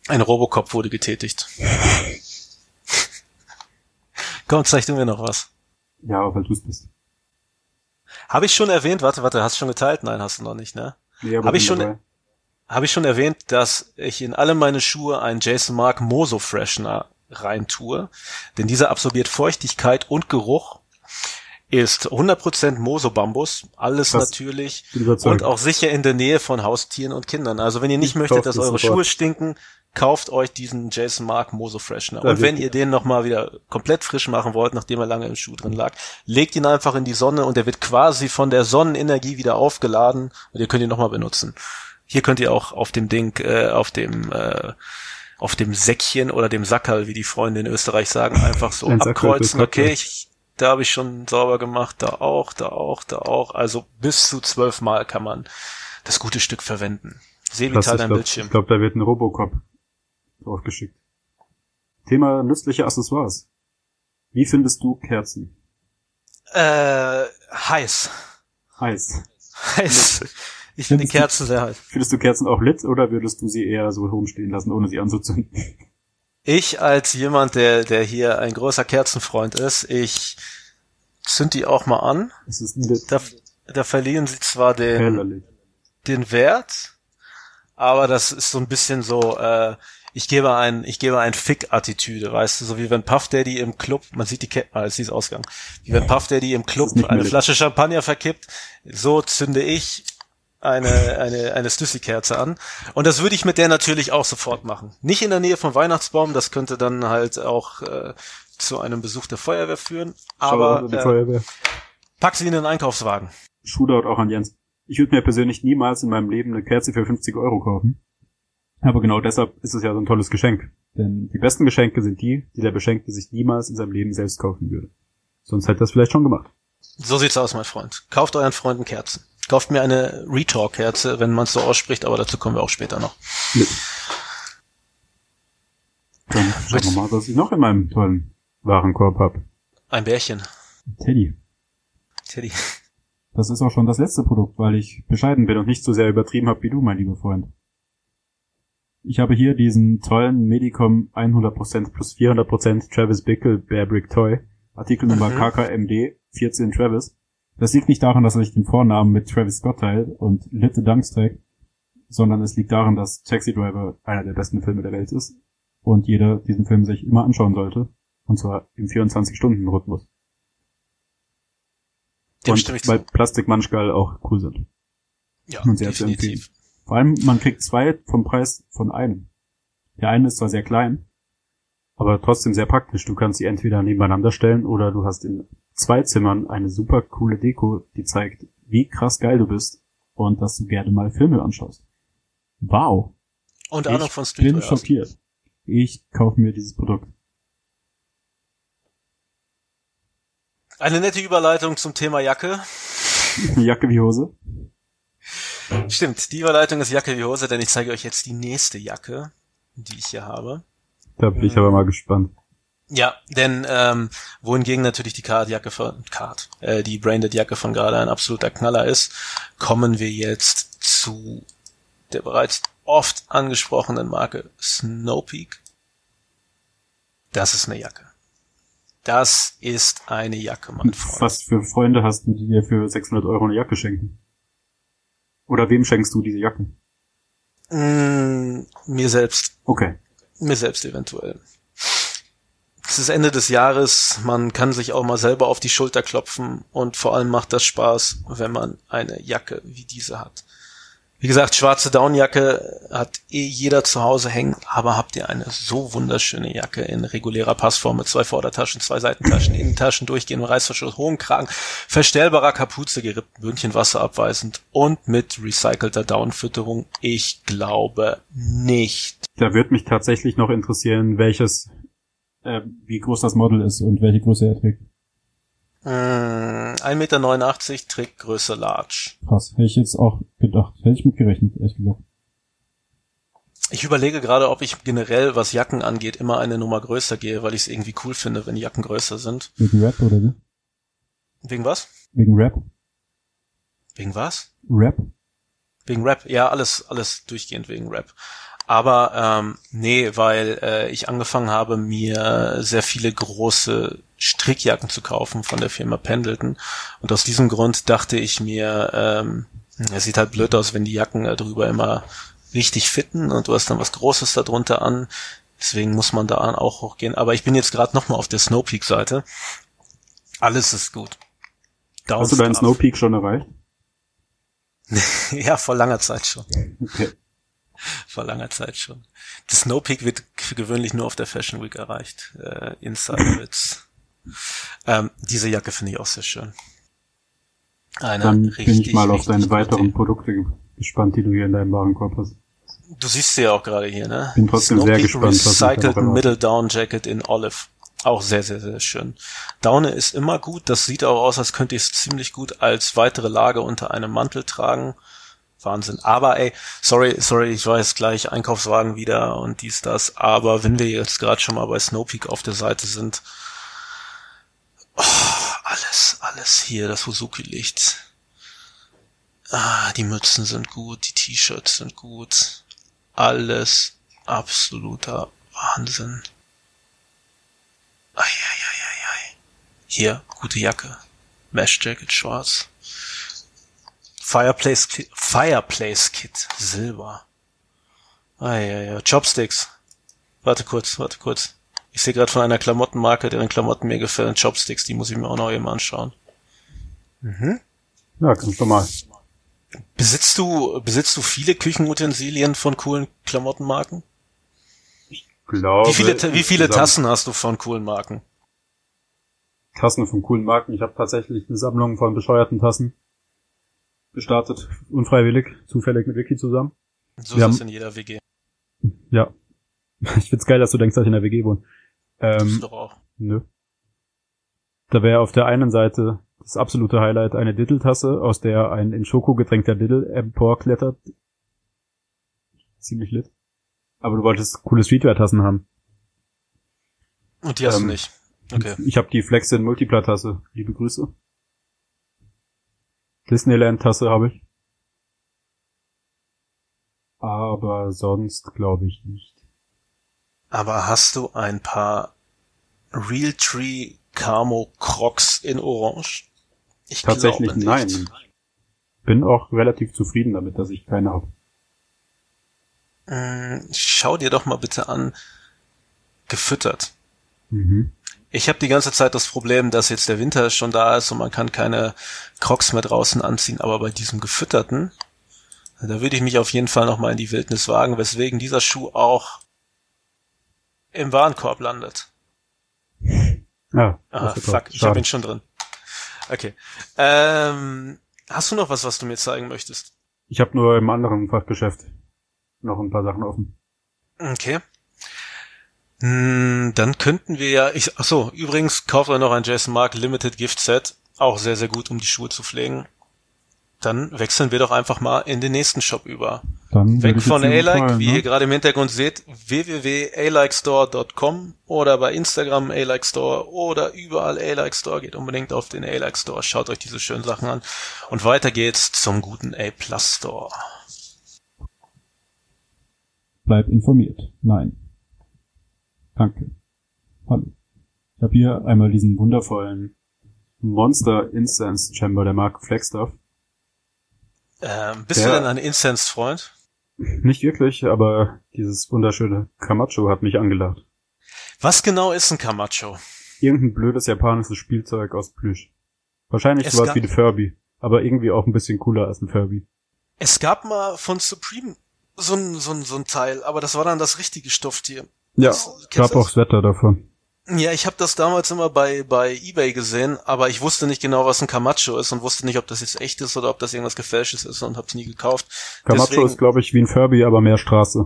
S1: Ein Robocop wurde getätigt. Komm, zeig du mir noch was.
S2: Ja, weil du es bist.
S1: Habe ich schon erwähnt, warte, warte, hast du schon geteilt? Nein, hast du noch nicht, ne?
S2: Nee, aber
S1: Hab ich schon-. Habe ich schon erwähnt, dass ich in alle meine Schuhe einen Jason Mark Moso Freshener reintue, denn dieser absorbiert Feuchtigkeit und Geruch, ist 100% Moso Bambus, alles
S2: Krass.
S1: natürlich und auch sicher in der Nähe von Haustieren und Kindern. Also wenn ihr nicht
S2: Ich
S1: möchtet, dass
S2: das
S1: eure. Schuhe stinken, kauft euch diesen Jason Mark Moso Freshener. Und wenn ihr den nochmal wieder komplett frisch machen wollt, nachdem er lange im Schuh drin lag, legt ihn einfach in die Sonne und er wird quasi von der Sonnenenergie wieder aufgeladen und ihr könnt ihn nochmal benutzen. Hier könnt ihr auch auf dem Ding, äh, auf dem, äh, auf dem Säckchen oder dem Sackerl, wie die Freunde in Österreich sagen, einfach so
S2: Ein
S1: abkreuzen. Okay, ich, da habe ich schon sauber gemacht, da auch, da auch, da auch. Also bis zu zwölf Mal kann man das gute Stück verwenden. Seh, wie dein Bildschirm.
S2: Ich glaube, da wird ein Robocop draufgeschickt. Thema nützliche Accessoires. Wie findest du Kerzen?
S1: Äh, heiß.
S2: Heiß.
S1: Heiß. Ich finde
S2: du-
S1: Kerzen sehr heiß.
S2: Findest du Kerzen auch lit oder würdest du sie eher so rumstehen lassen, ohne sie anzuzünden?
S1: Ich als jemand, der, der hier ein großer Kerzenfreund ist, ich zünd die auch mal an.
S2: Es ist lit.
S1: Da, da verlieren sie zwar den, den Wert, aber das ist so ein bisschen so, äh, ich gebe ein, ich gebe ein Fick-Attitüde, weißt du, so wie wenn Puff Daddy im Club, man sieht die Kette, ah, sie ist Ausgang, wie wenn Puff Daddy im Club eine. Flasche Champagner verkippt, so zünde ich eine, eine, eine Stüssi-Kerze an. Und das würde ich mit der natürlich auch sofort machen. Nicht in der Nähe vom Weihnachtsbaum, das könnte dann halt auch äh, zu einem Besuch der Feuerwehr führen, aber äh,
S2: Feuerwehr.
S1: pack sie in den Einkaufswagen.
S2: Shootout auch an Jens. Ich würde mir persönlich niemals in meinem Leben eine Kerze für 50 Euro kaufen. Aber genau deshalb ist es ja so ein tolles Geschenk. Denn die besten Geschenke sind die, die der Beschenkte sich niemals in seinem Leben selbst kaufen würde. Sonst hätte er es vielleicht schon gemacht.
S1: So sieht's aus, mein Freund. Kauft euren Freunden Kerzen. Kauft mir eine Retalk-Kerze, wenn man es so ausspricht, aber dazu kommen wir auch später noch.
S2: Dann schauen wir mal, was ich noch in meinem tollen Warenkorb habe.
S1: Ein Bärchen.
S3: Teddy.
S1: Teddy.
S3: Das ist auch schon das letzte Produkt, weil ich bescheiden bin und nicht so sehr übertrieben habe wie du, mein lieber Freund. Ich habe hier diesen tollen Medicom 100% plus 400% Travis Bickle Bear Brick Toy. Artikelnummer
S1: Mhm.
S3: KKMD 14 Travis. Das liegt nicht daran, dass er sich den Vornamen mit Travis Scott teilt und Litte Dunks trägt, sondern es liegt daran, dass Taxi Driver einer der besten Filme der Welt ist und jeder diesen Film sich immer anschauen sollte. Und zwar im 24-Stunden-Rhythmus.
S1: Dem
S3: und weil. Plastik manchmal auch cool sind.
S1: Ja,
S3: und sehr zu
S1: definitiv.
S3: Vor allem, man kriegt zwei vom Preis von einem. Der eine ist zwar sehr klein,
S2: Aber trotzdem sehr praktisch. Du kannst sie entweder nebeneinander stellen oder du hast in zwei Zimmern eine super coole Deko, die zeigt, wie krass geil du bist.
S3: und dass du gerne mal Filme anschaust. Wow.
S1: Und
S3: ich
S1: Ahnung von
S3: bin
S1: Streetwear.
S3: schockiert. Ich kaufe mir dieses Produkt.
S1: Eine nette Überleitung zum Thema Jacke.
S3: Jacke wie Hose.
S1: Stimmt, die Überleitung ist Jacke wie Hose, denn ich zeige euch jetzt die nächste Jacke, die ich hier habe.
S2: Da bin ich aber mal gespannt.
S1: Ja, denn ähm, wohingegen natürlich die Card-Jacke von Card, äh, die Branded-Jacke von gerade ein absoluter Knaller ist, kommen wir jetzt zu der bereits oft angesprochenen Marke Snowpeak. Das ist eine Jacke. Das ist eine Jacke, mein Freund.
S2: Was für Freunde hast du, die dir für 600 Euro eine Jacke schenken? Oder wem schenkst du diese Jacken?
S1: Mm, mir selbst.
S2: Okay.
S1: Mir selbst eventuell. Es ist Ende des Jahres, man kann sich auch mal selber auf die Schulter klopfen und vor allem macht das Spaß, wenn man eine Jacke wie diese hat. Wie gesagt, schwarze Downjacke hat eh jeder zu Hause hängen, aber habt ihr eine so wunderschöne Jacke in regulärer Passform mit zwei Vordertaschen, zwei Seitentaschen, Innentaschen, durchgehend Reißverschluss, hohen Kragen, verstellbarer Kapuze, gerippten Böhnchen wasserabweisend und mit recycelter Downfütterung? Ich glaube nicht.
S2: Da würde mich tatsächlich noch interessieren, welches
S3: Äh, wie groß das Model ist und welche Größe er trägt.
S1: Mm, 1,89 Meter trägt Größe Large.
S3: Krass. Hätte ich jetzt auch gedacht. Hätte ich mitgerechnet, ehrlich gesagt.
S1: Ich überlege gerade, ob ich generell, was Jacken angeht, immer eine Nummer größer gehe, weil ich es irgendwie cool finde, wenn Jacken größer sind.
S3: Wegen Rap oder wie?
S1: Wegen was?
S3: Wegen Rap?
S1: Wegen was?
S3: Rap?
S1: Wegen Rap? Ja, alles, alles durchgehend wegen Rap. Aber ähm, nee, weil äh, ich angefangen habe, mir sehr viele große Strickjacken zu kaufen von der Firma Pendleton. Und aus diesem Grund dachte ich mir, ähm, es sieht halt blöd aus, wenn die Jacken drüber immer richtig fitten und du hast dann was Großes darunter an. Deswegen muss man da auch hochgehen. Aber ich bin jetzt gerade nochmal auf der Snowpeak-Seite. Alles ist gut.
S2: Hast du deinen. Snowpeak schon erreicht?
S1: Ja, vor langer Zeit schon.
S2: Okay.
S1: Vor langer Zeit schon. Das Snowpeak wird gewöhnlich nur auf der Fashion Week erreicht. Äh, Insider-Witz. Ähm, diese Jacke finde ich auch sehr schön. Eine
S2: Dann
S1: richtig,
S2: bin ich mal auf deine weiteren
S1: Idee.
S2: Produkte ge- gespannt, die du hier in deinem Warenkorb hast.
S1: Du siehst sie ja auch gerade hier, ne?
S2: Bin trotzdem sehr
S1: Snowpeak
S2: gespannt, da noch
S1: Recycled. Middle Down Jacket in Olive. Auch sehr, sehr, sehr schön. Daune ist immer gut. Das sieht auch aus, als könnte ich es ziemlich gut als weitere Lage unter einem Mantel tragen. Wahnsinn. Aber ey, sorry, sorry, ich weiß gleich Einkaufswagen wieder und dies, das. Aber wenn wir jetzt gerade schon mal bei Snowpeak auf der Seite sind, oh, alles, alles hier, das Suzuki-Licht. Ah, die Mützen sind gut, die T-Shirts sind gut. Alles absoluter Wahnsinn. Eieieiei. Hier, gute Jacke. Mesh Jacket schwarz. Fireplace, Fireplace Kit, Silber. Ah, ja, ja. Chopsticks. Warte kurz, warte kurz. Ich sehe gerade von einer Klamottenmarke, deren Klamotten mir gefallen, Chopsticks, die muss ich mir auch noch eben anschauen.
S2: Mhm. Ja, ganz normal.
S1: Besitzt du, besitzt du viele Küchenutensilien von coolen Klamottenmarken?
S2: Ich glaube.
S1: Wie viele, wie viele Tassen hast du von coolen Marken?
S2: Tassen von coolen Marken. Ich habe tatsächlich eine Sammlung von bescheuerten Tassen gestartet, unfreiwillig, zufällig mit Vicky zusammen.
S1: So Wir ist es in jeder WG.
S2: Ja. Ich find's geil, dass du denkst, dass ich in der WG wohne. Ähm,
S1: doch auch.
S2: Nö. Da wäre auf der einen Seite das absolute Highlight eine Diddle-Tasse, aus der ein in Schoko getränkter Diddle emporklettert. Ziemlich lit. Aber du wolltest coole Streetwear-Tassen haben.
S1: Und die hast ähm, du nicht. Okay.
S2: Ich habe die Flexin Multipla-Tasse. Liebe Grüße. Disneyland-Tasse habe ich. Aber sonst glaube ich nicht.
S1: Aber hast du ein paar Realtree Camo Crocs in Orange?
S2: Ich Tatsächlich nein. Bin auch relativ zufrieden damit, dass ich keine habe.
S1: Mm, schau dir doch mal bitte an, gefüttert. Mhm. Ich habe die ganze Zeit das Problem, dass jetzt der Winter schon da ist und man kann keine Crocs mehr draußen anziehen, aber bei diesem gefütterten, da würde ich mich auf jeden Fall nochmal in die Wildnis wagen, weswegen dieser Schuh auch im Warenkorb landet.
S2: Ja.
S1: Ah, fuck, ich habe ihn schon drin. Okay. Ähm, hast du noch was, was du mir zeigen möchtest?
S2: Ich habe nur im anderen Fachgeschäft noch ein paar Sachen offen.
S1: Okay. Hm, dann könnten wir ja, ich, ach so, übrigens kauft er noch ein Jason Mark Limited Gift Set, auch sehr, sehr gut, um die Schuhe zu pflegen. Dann wechseln wir doch einfach mal in den nächsten Shop über. Dann Weg von A-Like, wie ne? ihr gerade im Hintergrund seht, www.alikestore.com oder bei Instagram A-Like Store oder überall A-Like Store. Geht unbedingt auf den A-Like Store, schaut euch diese schönen Sachen an. Und weiter geht's zum guten A-Plus Store.
S3: Bleib informiert. Nein. Danke. Hallo.
S2: Ich habe hier einmal diesen wundervollen Monster Incense Chamber der Marke Flagstaff.
S1: Ähm, bist der, du denn ein Incense-Freund?
S2: Nicht wirklich, aber dieses wunderschöne Camacho hat mich angelacht.
S1: Was genau ist ein Camacho?
S2: Irgendein blödes japanisches Spielzeug aus Plüsch. Wahrscheinlich es sowas wie ein Furby, aber irgendwie auch ein bisschen cooler als ein Furby.
S1: Es gab mal von Supreme so ein, so ein, so ein Teil, aber das war dann das richtige Stofftier.
S2: Ja, das, gab auch das Wetter davon.
S1: Ja, ich habe das damals immer bei bei eBay gesehen, aber ich wusste nicht genau, was ein Camacho ist und wusste nicht, ob das jetzt echt ist oder ob das irgendwas gefälschtes ist und hab's nie gekauft.
S2: Camacho Deswegen, ist, glaube ich, wie ein Furby, aber mehr Straße.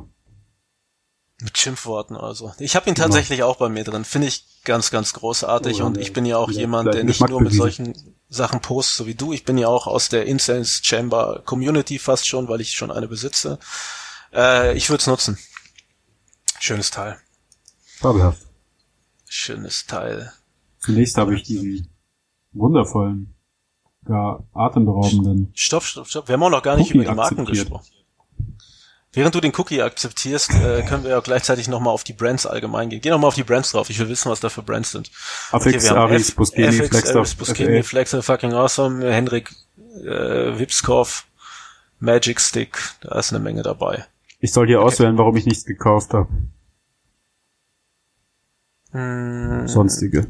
S1: Mit Schimpfworten also. Ich habe ihn genau. tatsächlich genau. auch bei mir drin. Finde ich ganz, ganz großartig. Oh, und ich bin ja auch ja, jemand, der nicht nur mit solchen Sachen postet, so wie du. Ich bin ja auch aus der Incense Chamber Community fast schon, weil ich schon eine besitze. Äh, ich würde es nutzen. Schönes Teil.
S2: Fabelhaft.
S1: Schönes Teil.
S2: Zunächst habe ich diesen wundervollen, gar atemberaubenden.
S1: Stopp, stopp, stopp. Wir haben auch noch gar nicht Cookie über die Marken akzeptiert. gesprochen. Während du den Cookie akzeptierst, äh, können wir auch gleichzeitig nochmal auf die Brands allgemein gehen. Geh nochmal auf die Brands drauf. Ich will wissen, was da für Brands sind.
S2: Affix, okay, Aris, Buscemi, Flexstaff,
S1: Buscemi, Flexer, fucking awesome, Henrik, äh, Wipskov, Magic Stick, da ist eine Menge dabei.
S2: Ich soll hier okay. auswählen, warum ich nichts gekauft habe.
S1: Hm.
S2: Sonstige.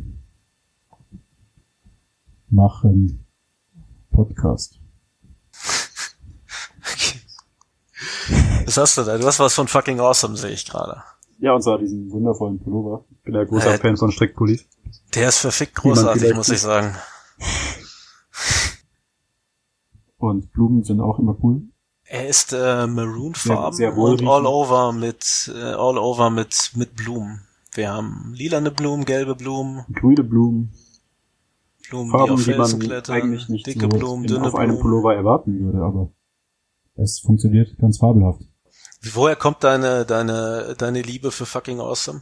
S3: Machen Podcast.
S1: Was hast du da? Du hast was von fucking awesome, sehe ich gerade.
S2: Ja, und zwar diesen wundervollen Pullover. Ich bin ja großer äh, Fan von Strickpullis.
S1: Der ist verfickt großartig, muss ich sagen.
S3: Und Blumen sind auch immer cool.
S1: Er ist äh, maroonfarben und all over mit äh, all over mit mit Blumen. Wir haben lilane Blumen, gelbe Blumen,
S2: grüne Blumen,
S1: Blumen,
S2: Farben,
S1: die, auf
S2: die man
S1: klettern,
S2: eigentlich nicht
S1: dicke
S2: so
S1: Blumen, dünne
S2: auf einem Pullover erwarten würde, aber
S3: Es funktioniert ganz fabelhaft.
S1: Woher kommt deine, deine, deine Liebe für fucking awesome?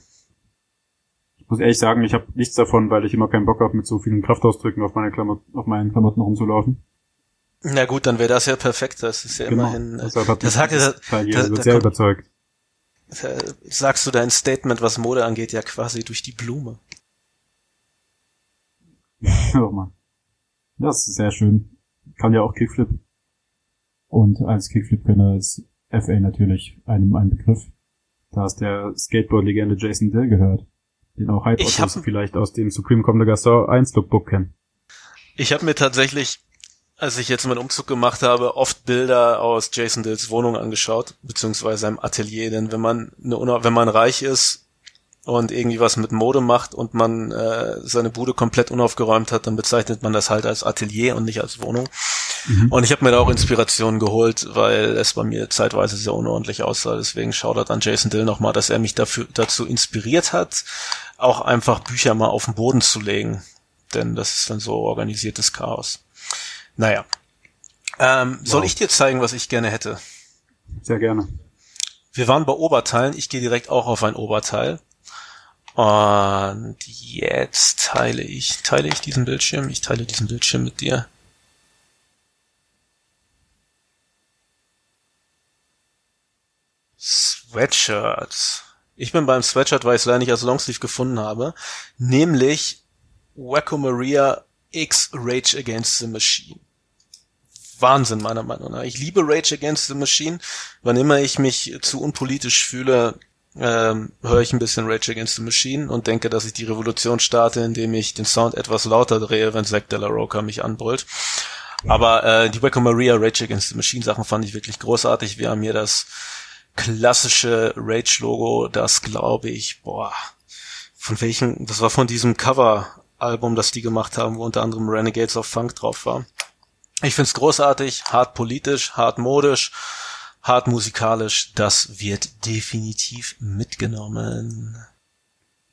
S2: Ich muss ehrlich sagen, ich habe nichts davon, weil ich immer keinen Bock habe, mit so vielen Kraftausdrücken auf, meine Klamot auf meinen Klamotten rumzulaufen.
S1: Na gut, dann wäre das ja perfekt. Das ist ja
S2: Genau.
S1: immerhin. Äh,
S2: Deshalb hat
S1: das
S2: mich
S1: sagt,
S2: dieses
S1: da,
S2: Teil hier
S1: da- da
S2: sehr
S1: kommt-
S2: überzeugt.
S1: Äh, sagst du dein Statement, was Mode angeht, ja quasi durch die Blume.
S2: Oh Mann.
S3: Das ist sehr schön.
S2: Kann ja auch Kickflip.
S3: Und als Kickflip-Könner ist FA natürlich einem ein Begriff.
S2: Da ist der Skateboard-Legende Jason Dill gehört. Den auch Hype
S1: hab-
S2: vielleicht aus dem Supreme Comme de Gaston 1 Lookbook kennen.
S1: Ich habe mir tatsächlich, als ich jetzt meinen Umzug gemacht habe, oft Bilder aus Jason Dills Wohnung angeschaut, beziehungsweise seinem Atelier. Denn wenn man eine, wenn man reich ist und irgendwie was mit Mode macht und man äh, seine Bude komplett unaufgeräumt hat, dann bezeichnet man das halt als Atelier und nicht als Wohnung. Und ich habe mir da auch Inspirationen geholt, weil es bei mir zeitweise sehr unordentlich aussah. Deswegen schaudert an Jason Dill nochmal, dass er mich dafür dazu inspiriert hat, auch einfach Bücher mal auf den Boden zu legen. Denn das ist dann so organisiertes Chaos. Naja. Ähm, Soll ich dir zeigen, was ich gerne hätte?
S2: Sehr gerne.
S1: Wir waren bei Oberteilen. Ich gehe direkt auch auf ein Oberteil. Und jetzt teile ich, teile ich diesen Bildschirm. Ich teile diesen Bildschirm mit dir. Sweatshirts. Ich bin beim Sweatshirt, weil ich es leider nicht als Longsleeve gefunden habe. Nämlich Wacko Maria X Rage Against the Machine. Wahnsinn, meiner Meinung nach. Ich liebe Rage Against the Machine. Wann immer ich mich zu unpolitisch fühle, ähm, höre ich ein bisschen Rage Against the Machine und denke, dass ich die Revolution starte, indem ich den Sound etwas lauter drehe, wenn Zack Della Roca mich anbrüllt. Aber äh, die Wacko Maria Rage Against the Machine Sachen fand ich wirklich großartig. Wir haben hier das klassische Rage-Logo, das glaube ich, boah, von welchen, das war von diesem Cover-Album, das die gemacht haben, wo unter anderem Renegades of Funk drauf war. Ich find's großartig, hart politisch, hart modisch, hart musikalisch. Das wird definitiv mitgenommen.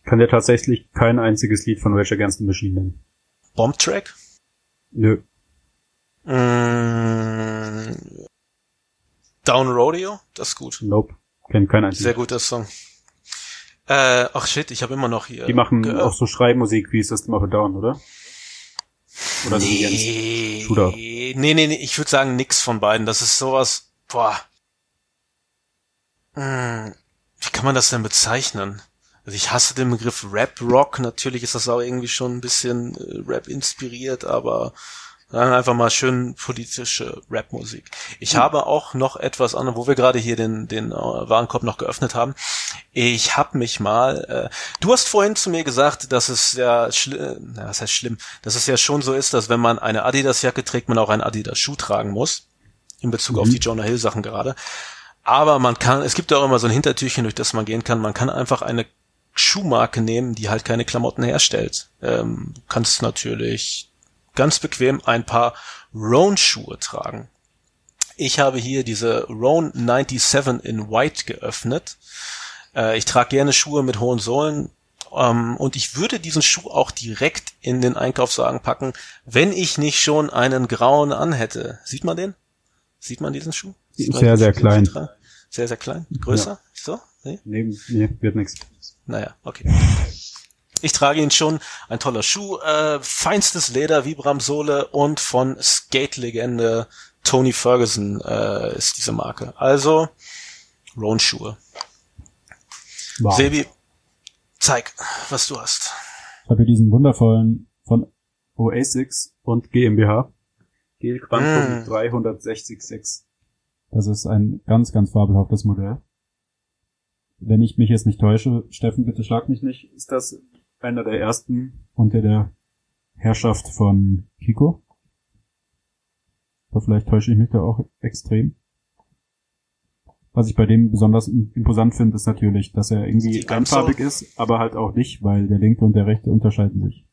S2: Kann dir tatsächlich kein einziges Lied von Rage Against the Machine nennen.
S1: Bomb Track?
S2: Nö.
S1: Mm, Down Rodeo? Das ist gut.
S2: Nope. Kenn kein einziges.
S1: Sehr guter Song. Äh, ach shit, ich habe immer noch hier.
S2: Die machen
S1: ge-
S2: auch so Schreimusik wie System of a Down, oder? Oder
S1: Nee,
S2: Shooter?
S1: nee, nee, nee, ich würde sagen nix von beiden. Das ist sowas, boah. Hm, wie kann man das denn bezeichnen? Also ich hasse den Begriff Rap Rock. Natürlich ist das auch irgendwie schon ein bisschen äh, Rap inspiriert, aber dann einfach mal schön politische Rapmusik. Ich habe auch noch etwas an, wo wir gerade hier den, den äh, Warenkorb noch geöffnet haben. Ich habe mich mal, äh, du hast vorhin zu mir gesagt, dass es ja, schlimm, na, was heißt schlimm, dass es ja schon so ist, dass wenn man eine Adidas-Jacke trägt, man auch einen Adidas-Schuh tragen muss. In Bezug auf die Jonah Hill-Sachen gerade. Aber man kann, es gibt ja auch immer so ein Hintertürchen, durch das man gehen kann. Man kann einfach eine Schuhmarke nehmen, die halt keine Klamotten herstellt. Ähm, du kannst natürlich ganz bequem ein paar Roan-Schuhe tragen. Ich habe hier diese Roan 97 in White geöffnet. Äh, ich trage gerne Schuhe mit hohen Sohlen. Ähm, und ich würde diesen Schuh auch direkt in den Einkaufswagen packen, wenn ich nicht schon einen grauen anhätte. Sieht man den? Sieht man diesen Schuh? Sieht
S2: Sehr, sehr
S1: Schuh?
S2: klein.
S1: Sehr, sehr klein? Größer? So? Nee?
S2: Nee, nee, wird nix.
S1: Naja, okay. Ich trage ihn schon. Ein toller Schuh, äh, feinstes Leder, Vibram-Sohle und von Skate-Legende Tony Ferguson äh, ist diese Marke. Also Roan-Schuhe.
S3: Wow.
S1: Sebi, zeig, was du hast.
S3: Ich habe hier diesen wundervollen von
S2: OASICS und GmbH. Gel Quantum
S1: Mm.
S2: 360.6.
S3: Das ist ein ganz, ganz fabelhaftes Modell. Wenn ich mich jetzt nicht täusche, Steffen, bitte schlag mich nicht,
S2: Ist das einer der ersten?
S3: unter der Herrschaft von Kiko. Aber vielleicht täusche ich mich da auch extrem. Was ich bei dem besonders imposant finde, ist natürlich, dass er irgendwie einfarbig ist, aber halt auch nicht, weil der linke und der rechte unterscheiden sich.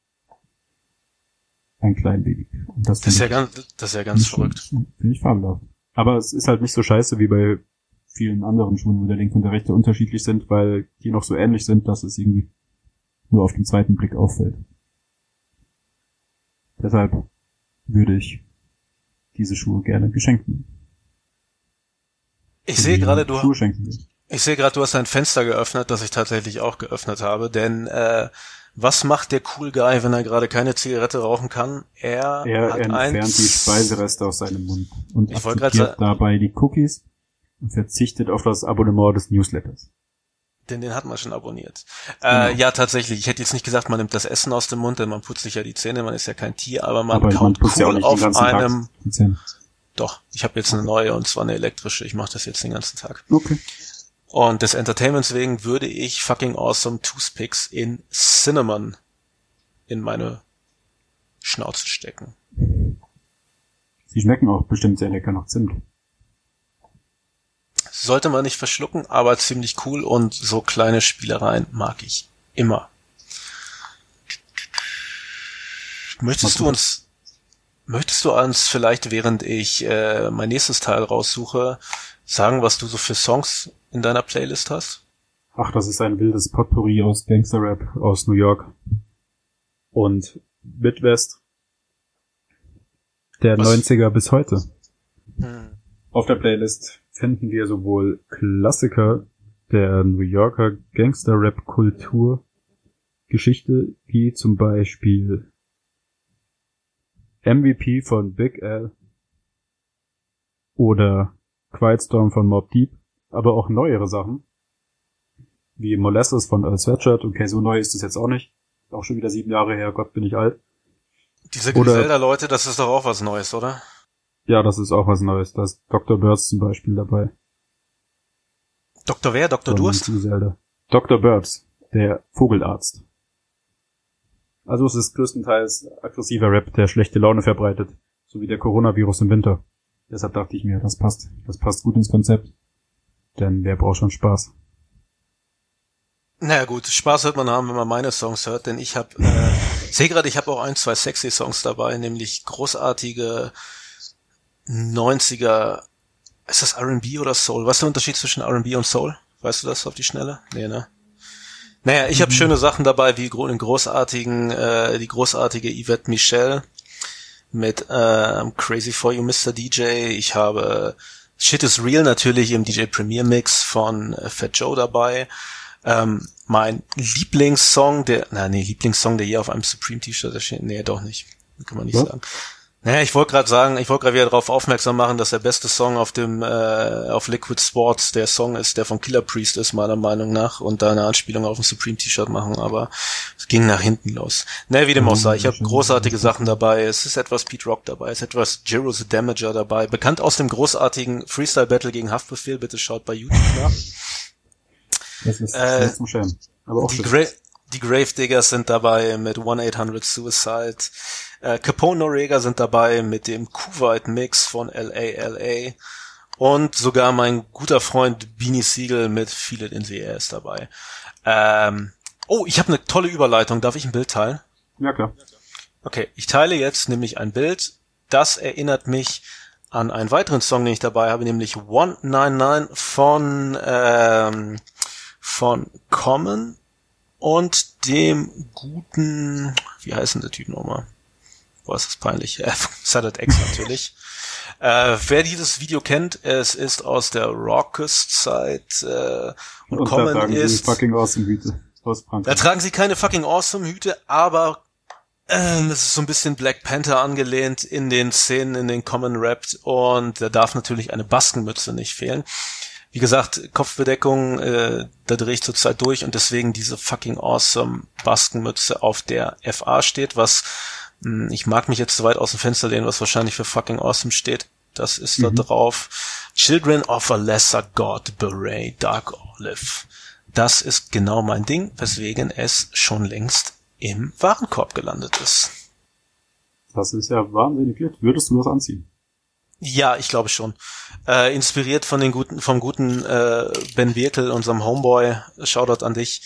S3: Ein klein wenig. Und das
S1: Das ist ja ganz, das ist ja ganz verrückt.
S3: Finde ich fabelhaft.
S2: Aber es ist halt nicht so scheiße wie bei
S3: vielen anderen Schuhen, wo der linke und der rechte unterschiedlich sind, weil die noch so ähnlich sind, dass es irgendwie nur auf den zweiten Blick auffällt. Deshalb würde ich diese Schuhe gerne geschenkt nehmen.
S1: Ich sehe gerade, du, ich sehe gerade, du hast ein Fenster geöffnet, das ich tatsächlich auch geöffnet habe, denn äh, was macht der Cool Guy, wenn er gerade keine Zigarette rauchen kann? Er,
S2: Er
S1: hat
S2: entfernt
S1: ein
S2: die Speisereste aus seinem Mund und
S1: Ich
S2: akzeptiert dabei die Cookies und verzichtet auf das Abonnement des Newsletters.
S1: Denn den hat man schon abonniert. Äh,
S2: Genau.
S1: ja, tatsächlich. Ich hätte jetzt nicht gesagt, man nimmt das Essen aus dem Mund, denn man putzt sich ja die Zähne, man ist ja kein Tier, aber man
S2: Aber man
S1: kaut
S2: ja auch
S1: cool
S2: den
S1: auf einem. Doch, ich habe jetzt eine neue und zwar eine elektrische. Ich mache das jetzt den ganzen Tag.
S2: Okay.
S1: Und des Entertainments wegen würde ich fucking awesome Toothpicks in Cinnamon in meine Schnauze stecken.
S2: Sie schmecken auch bestimmt sehr lecker nach Zimt.
S1: Sollte man nicht verschlucken, aber ziemlich cool und so kleine Spielereien mag ich immer. Möchtest du uns, möchtest du uns vielleicht, während ich äh, mein nächstes Teil raussuche, sagen, was du so für Songs in deiner Playlist hast?
S2: Ach, das ist ein wildes Potpourri aus Gangster-Rap aus New York und Midwest der
S1: Was?
S2: 90er bis heute.
S1: Hm.
S2: Auf der Playlist finden wir sowohl Klassiker der New Yorker Gangster-Rap-Kultur Geschichte, wie zum Beispiel MVP von Big L oder Quiet Storm von Mob Deep, aber auch neuere Sachen, wie Molestes von Earl Sweatshirt, okay, so neu ist es jetzt auch nicht. Auch schon wieder sieben Jahre her, Gott bin ich alt.
S1: Diese Griselda-Leute, das ist doch auch was Neues, oder?
S2: Ja, das ist auch was Neues. Da ist Dr. Birds zum Beispiel dabei.
S1: Dr. wer? Dr.
S2: von
S1: Durst?
S2: Dr. Burbs, der Vogelarzt. Also es ist größtenteils aggressiver Rap, der schlechte Laune verbreitet, so wie der Coronavirus im Winter. Deshalb dachte ich mir, das passt. Das passt gut ins Konzept. Denn wer braucht schon Spaß?
S1: Naja gut, Spaß wird man haben, wenn man meine Songs hört, denn ich habe, äh, sehe gerade, ich habe auch ein, zwei sexy Songs dabei, nämlich großartige 90er, ist das R&B oder Soul? Was ist der Unterschied zwischen R&B und Soul? Weißt du das auf die Schnelle? Nee, ne? Naja, ich habe schöne Sachen dabei, wie den großartigen, äh, die großartige Yvette Michelle mit ähm, Crazy for You, Mr. DJ. Ich habe Shit is Real natürlich im DJ Premier Mix von äh, Fat Joe dabei. Ähm, mein Lieblingssong, der, na nee, Lieblingssong, der hier auf einem Supreme T-Shirt erschien, nee, doch nicht. Kann man nicht
S2: Was?
S1: sagen. Naja, ich wollte gerade sagen, ich wollte gerade wieder darauf aufmerksam machen, dass der beste Song auf dem äh, auf Liquid Sports der Song ist, der von Killer Priest ist, meiner Meinung nach, und da eine Anspielung auf ein Supreme T-Shirt machen, aber es ging nach hinten los. Naja, wie dem auch sei, ich habe großartige Sachen dabei, es ist etwas Pete Rock dabei, es ist etwas Jiro the Damager dabei, bekannt aus dem großartigen Freestyle Battle gegen Haftbefehl, bitte schaut bei YouTube nach.
S2: Das ist
S1: Äh,
S2: nicht zum Schämen. Aber auch
S1: Die,
S2: schön.
S1: Gra die Gravediggers sind dabei mit 1-800-Suicide. Äh, Capone Norega sind dabei mit dem Kuwait Mix von LALA. Und sogar mein guter Freund Beanie Siegel mit Feel It in the Air ist dabei. Ähm, oh, ich habe eine tolle Überleitung. Darf ich ein Bild teilen?
S2: Ja, klar.
S1: Okay, ich teile jetzt nämlich ein Bild. Das erinnert mich an einen weiteren Song, den ich dabei habe, nämlich 199 von, ähm, von Common und dem guten, wie heißt denn der Typ nochmal? Boah, ist das peinlich. Äh, Sadat X natürlich. äh, wer dieses Video kennt, es ist aus der Raucous-Zeit äh, und,
S2: Und da
S1: Common
S2: tragen sie
S1: ist...
S2: fucking awesome Hüte aus
S1: Da tragen sie keine fucking awesome Hüte, aber ähm, das ist so ein bisschen Black Panther angelehnt in den Szenen, in den Common Rap und da darf natürlich eine Baskenmütze nicht fehlen. Wie gesagt, Kopfbedeckung, äh, da drehe ich zurzeit durch und deswegen diese fucking awesome Baskenmütze auf der FA steht, was ich mag mich jetzt zu weit aus dem Fenster lehnen, was wahrscheinlich für fucking awesome steht. Das ist da
S2: Mhm.
S1: drauf. Children of a Lesser God, Beret, Dark Olive. Das ist genau mein Ding, weswegen es schon längst im Warenkorb gelandet ist.
S2: Das ist ja wahnsinnig lit. Würdest du das anziehen?
S1: Ja, ich glaube schon. Äh, inspiriert von den guten, vom guten äh, Ben Wirkel, unserem Homeboy, Shoutout an dich.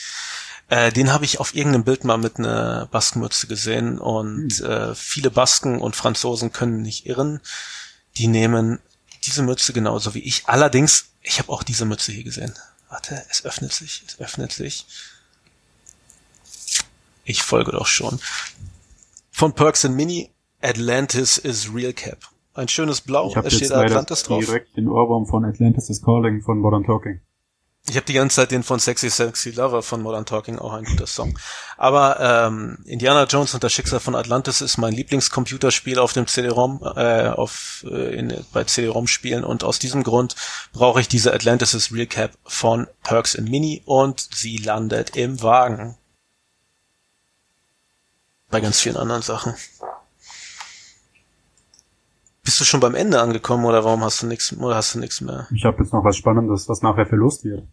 S1: Äh, den habe ich auf irgendeinem Bild mal mit einer Baskenmütze gesehen und äh, viele Basken und Franzosen können nicht irren. Die nehmen diese Mütze genauso wie ich. Allerdings, ich habe auch diese Mütze hier gesehen. Warte, es öffnet sich, es öffnet sich. Ich folge doch schon. Von Perks and Mini, Atlantis is Real Cap. Ein schönes Blau.
S2: Ich
S1: es
S2: jetzt
S1: steht Atlantis drauf.
S2: direkt den Ohrwurm von Atlantis is Calling von Modern Talking.
S1: Ich habe die ganze Zeit den von Sexy Sexy Lover von Modern Talking, auch ein guter Song. Aber ähm, Indiana Jones und das Schicksal von Atlantis ist mein Lieblingscomputerspiel auf dem CD-ROM, äh, auf äh, in, bei CD-ROM-Spielen und aus diesem Grund brauche ich diese Atlantis Recap von Perks in Mini und sie landet im Wagen. Bei ganz vielen anderen Sachen. Bist du schon beim Ende angekommen oder warum hast du nichts oder hast du nichts mehr?
S2: Ich habe jetzt noch was Spannendes, was nachher Verlust wird.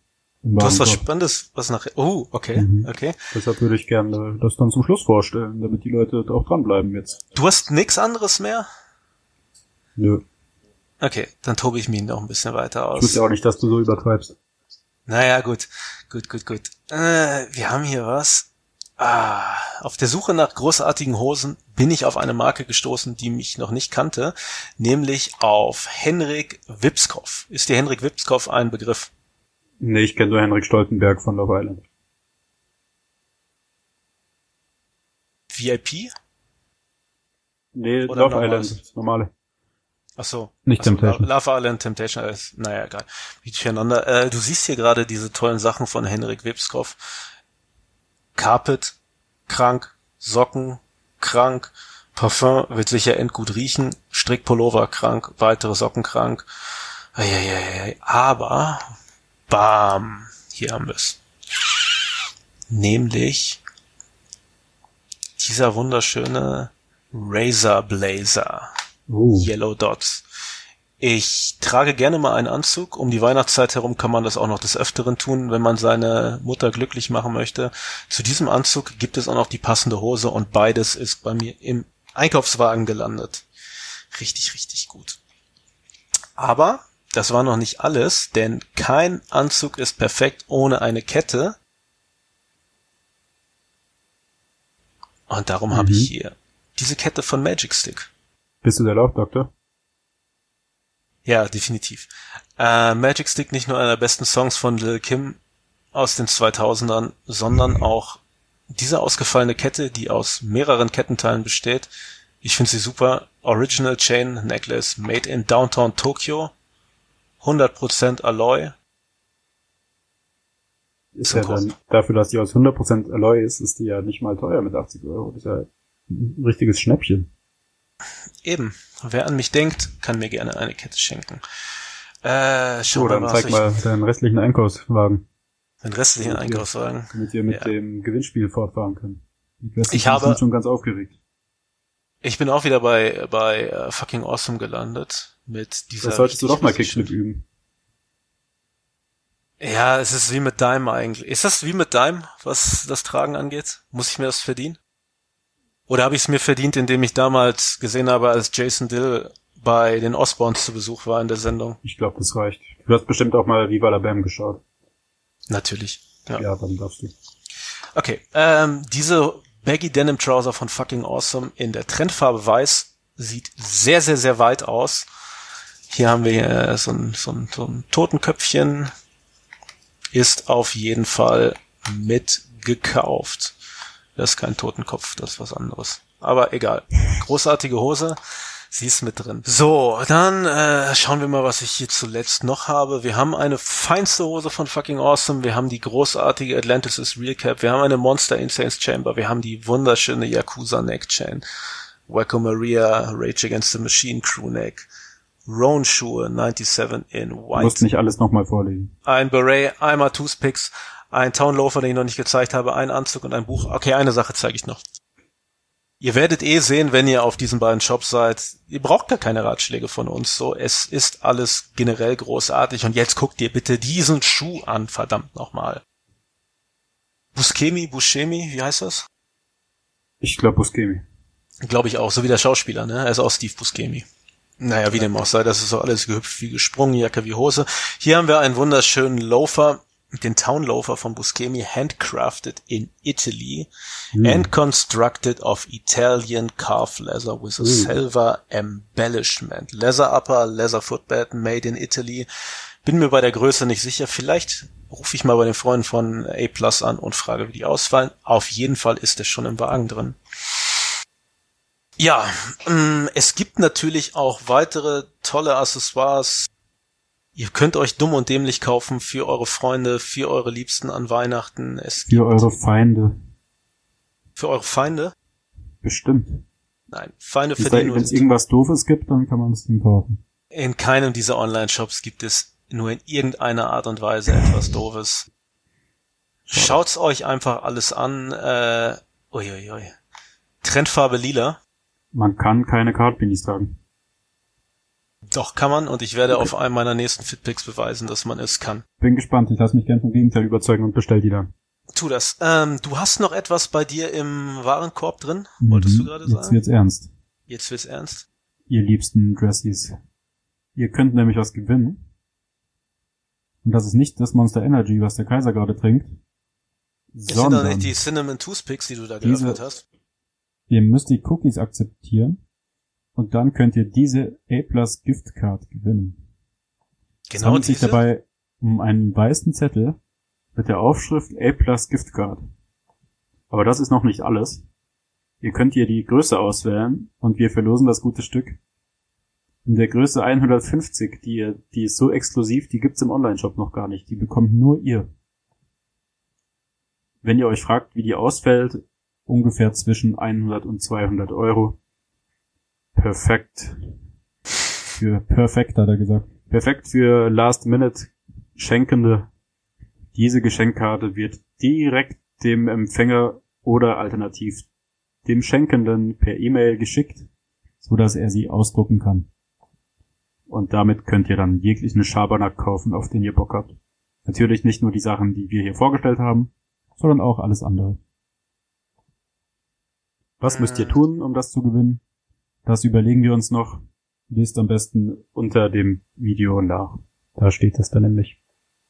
S1: Du hast was. Spannendes, was nachher. Oh, okay,
S2: Mhm.
S1: okay.
S2: Deshalb würde ich gerne das dann zum Schluss vorstellen, damit die Leute auch dranbleiben jetzt.
S1: Du hast nix anderes mehr?
S2: Nö.
S1: Okay, dann tobe ich mich noch ein bisschen weiter
S2: Ich
S1: aus.
S2: wusste ja auch nicht, dass du so übertreibst.
S1: Naja, gut, gut, gut, gut. Äh, wir haben hier was. Ah, auf der Suche nach großartigen Hosen bin ich auf eine Marke gestoßen, die mich noch nicht kannte, nämlich auf Henrik Wipskopf. Ist dir Henrik Wipskopf ein Begriff?
S2: Nee, ich kenne nur Henrik Stoltenberg von Love Island.
S1: VIP?
S2: Nee,
S1: Oder
S2: Love
S1: normales?
S2: Island, das normale.
S1: Ach so.
S2: Nicht
S1: Ach so,
S2: Temptation.
S1: Love Island, Temptation, alles, naja, egal. Wie durcheinander. Äh, du siehst hier gerade diese tollen Sachen von Henrik Wipskopf. Carpet, krank, Socken, krank, Parfum wird sicher endgut riechen, Strickpullover krank, weitere Socken krank. Eieiei. Aber, bam, hier haben wir's. Nämlich dieser wunderschöne Razor Blazer.
S2: Oh.
S1: Yellow Dots. Ich trage gerne mal einen Anzug. Um die Weihnachtszeit herum kann man das auch noch des Öfteren tun, wenn man seine Mutter glücklich machen möchte. Zu diesem Anzug gibt es auch noch die passende Hose und beides ist bei mir im Einkaufswagen gelandet. Richtig, richtig gut. Aber das war noch nicht alles, denn kein Anzug ist perfekt ohne eine Kette. Und darum habe
S2: Mhm.
S1: ich hier diese Kette von Magic Stick.
S2: Bist du der Laufdoktor?
S1: Ja, definitiv. Äh, Magic Stick nicht nur einer der besten Songs von Lil Kim aus den 2000ern, sondern auch diese ausgefallene Kette, die aus mehreren Kettenteilen besteht. Ich finde sie super. Original Chain Necklace made in Downtown Tokyo. 100% Alloy.
S2: Ist ja dann, dafür, dass die aus 100% Alloy ist, ist die ja nicht mal teuer mit 80 Euro. Das ist ja ein richtiges Schnäppchen.
S1: Eben. Wer an mich denkt, kann mir gerne eine Kette schenken. Äh,
S2: So, dann
S1: was
S2: zeig
S1: ich-
S2: mal deinen restlichen Einkaufswagen,
S1: Den restlichen
S2: Ja.
S1: Einkaufswagen.
S2: damit wir mit
S1: Ja.
S2: dem Gewinnspiel fortfahren können.
S1: Ich habe-
S2: sind schon ganz aufgeregt.
S1: Ich bin auch wieder bei, bei äh, fucking Awesome gelandet. Mit dieser
S2: Das solltest du doch mal Kickflip üben.
S1: Ja, es ist wie mit Dime eigentlich. Ist das wie mit Dime, was das Tragen angeht? Muss ich mir das verdienen? Oder habe ich es mir verdient, indem ich damals gesehen habe, als Jason Dill bei den Osborns zu Besuch war in der Sendung?
S2: Ich glaube, das reicht. Du hast bestimmt auch mal Viva la Bam geschaut.
S1: Natürlich. Ja.
S2: Ja, dann darfst du.
S1: Okay, ähm, diese Baggy Denim Trouser von fucking Awesome in der Trendfarbe weiß sieht sehr, sehr, sehr weit aus. Hier haben wir hier so ein, so ein, so ein Totenköpfchen. Ist auf jeden Fall mitgekauft. Das ist kein Totenkopf, das ist was anderes. Aber egal. Großartige Hose. Sie ist mit drin. So, dann äh, schauen wir mal, was ich hier zuletzt noch habe. Wir haben eine feinste Hose von fucking Awesome. Wir haben die großartige Atlantis is Real Cap. Wir haben eine Monster Insanes Chamber. Wir haben die wunderschöne Yakuza Neck Chain. Wacko Maria, Rage Against the Machine Crew Neck. Roan Schuhe 97 in
S2: Du
S1: White
S2: musst nicht alles nochmal vorlesen.
S1: ein Beret, einmal Toothpicks, ein Town Loafer, den ich noch nicht gezeigt habe, ein Anzug und ein Buch. Okay, eine Sache zeige ich noch. Ihr werdet eh sehen, wenn ihr auf diesen beiden Shops seid, ihr braucht gar keine Ratschläge von uns. So, es ist alles generell großartig. Und jetzt guckt ihr bitte diesen Schuh an, verdammt nochmal. Buscemi, Buscemi, wie heißt das?
S2: Ich glaube Buscemi.
S1: Glaube ich auch, so wie der Schauspieler, ne? Er ist auch Steve Buscemi. Naja, wie dem auch sei, das ist so alles gehüpft wie gesprungen, Jacke wie Hose. Hier haben wir einen wunderschönen Loafer, den Town Loafer von Buscemi, handcrafted in Italy and constructed of Italian calf leather with a silver embellishment. Leather upper, leather footbed, made in Italy. Bin mir bei der Größe nicht sicher. Vielleicht rufe ich mal bei den Freunden von A Plus an und frage, wie die ausfallen. Auf jeden Fall ist es schon im Wagen drin. Ja, ähm, es gibt natürlich auch weitere tolle Accessoires. Ihr könnt euch dumm und dämlich kaufen für eure Freunde, für eure Liebsten an Weihnachten. Es
S2: Für eure Feinde.
S1: für eure Feinde?
S2: Bestimmt.
S1: Nein, Feinde verdienen
S2: Wenn es irgendwas Doofes gibt, dann kann man es ihm kaufen.
S1: In keinem dieser Online-Shops gibt es nur in irgendeiner Art und Weise etwas Doofes. Schaut's euch einfach alles an. Äh, uiuiui. Trendfarbe lila.
S2: Man kann keine Cardbeanies tragen.
S1: Doch kann man und ich werde auf einem meiner nächsten Fitpics beweisen, dass man es kann.
S2: Bin gespannt. Ich lasse mich gern vom Gegenteil überzeugen und bestell die dann.
S1: Tu das. Ähm, du hast noch etwas bei dir im Warenkorb drin, wolltest
S2: Mhm.
S1: du gerade
S2: Jetzt
S1: sagen?
S2: wird's ernst.
S1: Jetzt wird's ernst.
S2: Ihr liebsten Dressies. Ihr könnt nämlich was gewinnen. Und das ist nicht das Monster Energy, was der Kaiser gerade trinkt.
S1: Es sind doch
S2: Sondern
S1: nicht die Cinnamon Toothpicks, die du da geöffnet hast.
S2: ihr müsst die Cookies akzeptieren. Und dann könnt ihr diese A-Plus Gift Card gewinnen. Es
S1: Genau
S2: handelt sich dabei um einen weißen Zettel mit der Aufschrift A Plus Gift Card. Aber das ist noch nicht alles. Ihr könnt hier die Größe auswählen und wir verlosen das gute Stück. In der Größe 150, die, die ist so exklusiv, die gibt's im Online-Shop noch gar nicht. Die bekommt nur ihr. Wenn ihr euch fragt, wie die ausfällt, ungefähr zwischen 100 und 200 Euro. Perfekt. Für perfekt, hat er gesagt. Perfekt für Last-Minute-Schenkende. Diese Geschenkkarte wird direkt dem Empfänger oder alternativ dem Schenkenden per E-Mail geschickt, so dass er sie ausdrucken kann. Und damit könnt ihr dann jeglichen Schabernack kaufen, auf den ihr Bock habt. Natürlich nicht nur die Sachen, die wir hier vorgestellt haben, sondern auch alles andere. Was müsst ihr tun, um das zu gewinnen? Das überlegen wir uns noch. Lest am besten unter dem Video nach. Da steht es dann nämlich.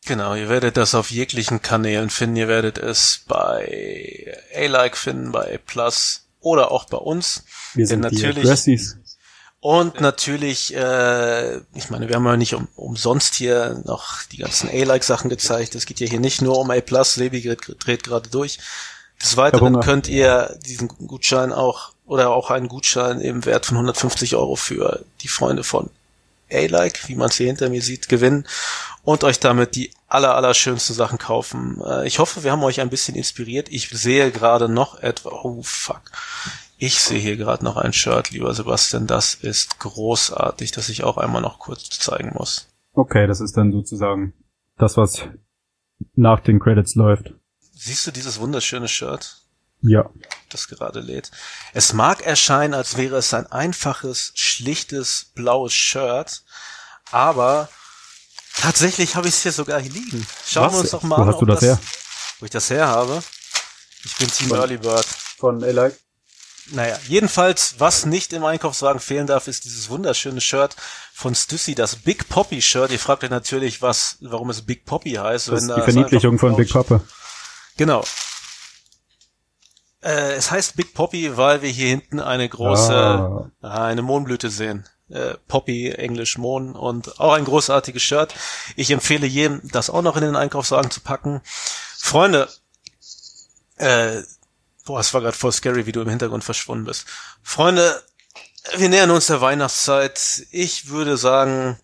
S1: Genau, ihr werdet das auf jeglichen Kanälen finden. Ihr werdet es bei A-Like finden, bei Plus oder auch bei uns.
S2: Wir
S1: sind
S2: sind
S1: die
S2: die
S1: natürlich-
S2: Aggressies.
S1: Und natürlich, äh, ich meine, wir haben ja nicht um, umsonst hier noch die ganzen A-Like-Sachen gezeigt. Es geht ja hier nicht nur um A+, Lebi dreht, dreht gerade durch. Des Weiteren könnt ihr diesen Gutschein auch, oder auch einen Gutschein im Wert von 150 Euro für die Freunde von A-Like, wie man es hier hinter mir sieht, gewinnen und euch damit die aller, aller schönsten Sachen kaufen. Äh, ich hoffe, wir haben euch ein bisschen inspiriert. Ich sehe gerade noch etwa, oh fuck. Ich sehe hier gerade noch ein Shirt, lieber Sebastian. Das ist großartig, das ich auch einmal noch kurz zeigen muss.
S2: Okay, das ist dann sozusagen das, was nach den Credits läuft.
S1: Siehst du dieses wunderschöne Shirt,
S2: Ja.
S1: das gerade lädt? Es mag erscheinen, als wäre es ein einfaches, schlichtes, blaues Shirt, aber tatsächlich habe ich es hier sogar hier liegen. Schauen
S2: Was?
S1: wir uns doch mal
S2: Wo
S1: an,
S2: hast du das her?
S1: wo ich das her habe. Ich bin Team
S2: Von-
S1: Early Bird.
S2: Von Eli.
S1: Naja, jedenfalls, was nicht im Einkaufswagen fehlen darf, ist dieses wunderschöne Shirt von Stussy, das Big Poppy Shirt. Ihr fragt euch natürlich, was, warum es Big Poppy heißt.
S2: Das ist die Verniedlichung von Big Papa.
S1: Genau. Äh, es heißt Big Poppy, weil wir hier hinten eine große,
S2: Ah.
S1: ah, eine Mohnblüte sehen. Äh, Poppy, Englisch Mohn und auch ein großartiges Shirt. Ich empfehle jedem, das auch noch in den Einkaufswagen zu packen. Freunde, äh, boah, es war gerade voll scary, wie du im Hintergrund verschwunden bist. Freunde, wir nähern uns der Weihnachtszeit. Ich würde sagen,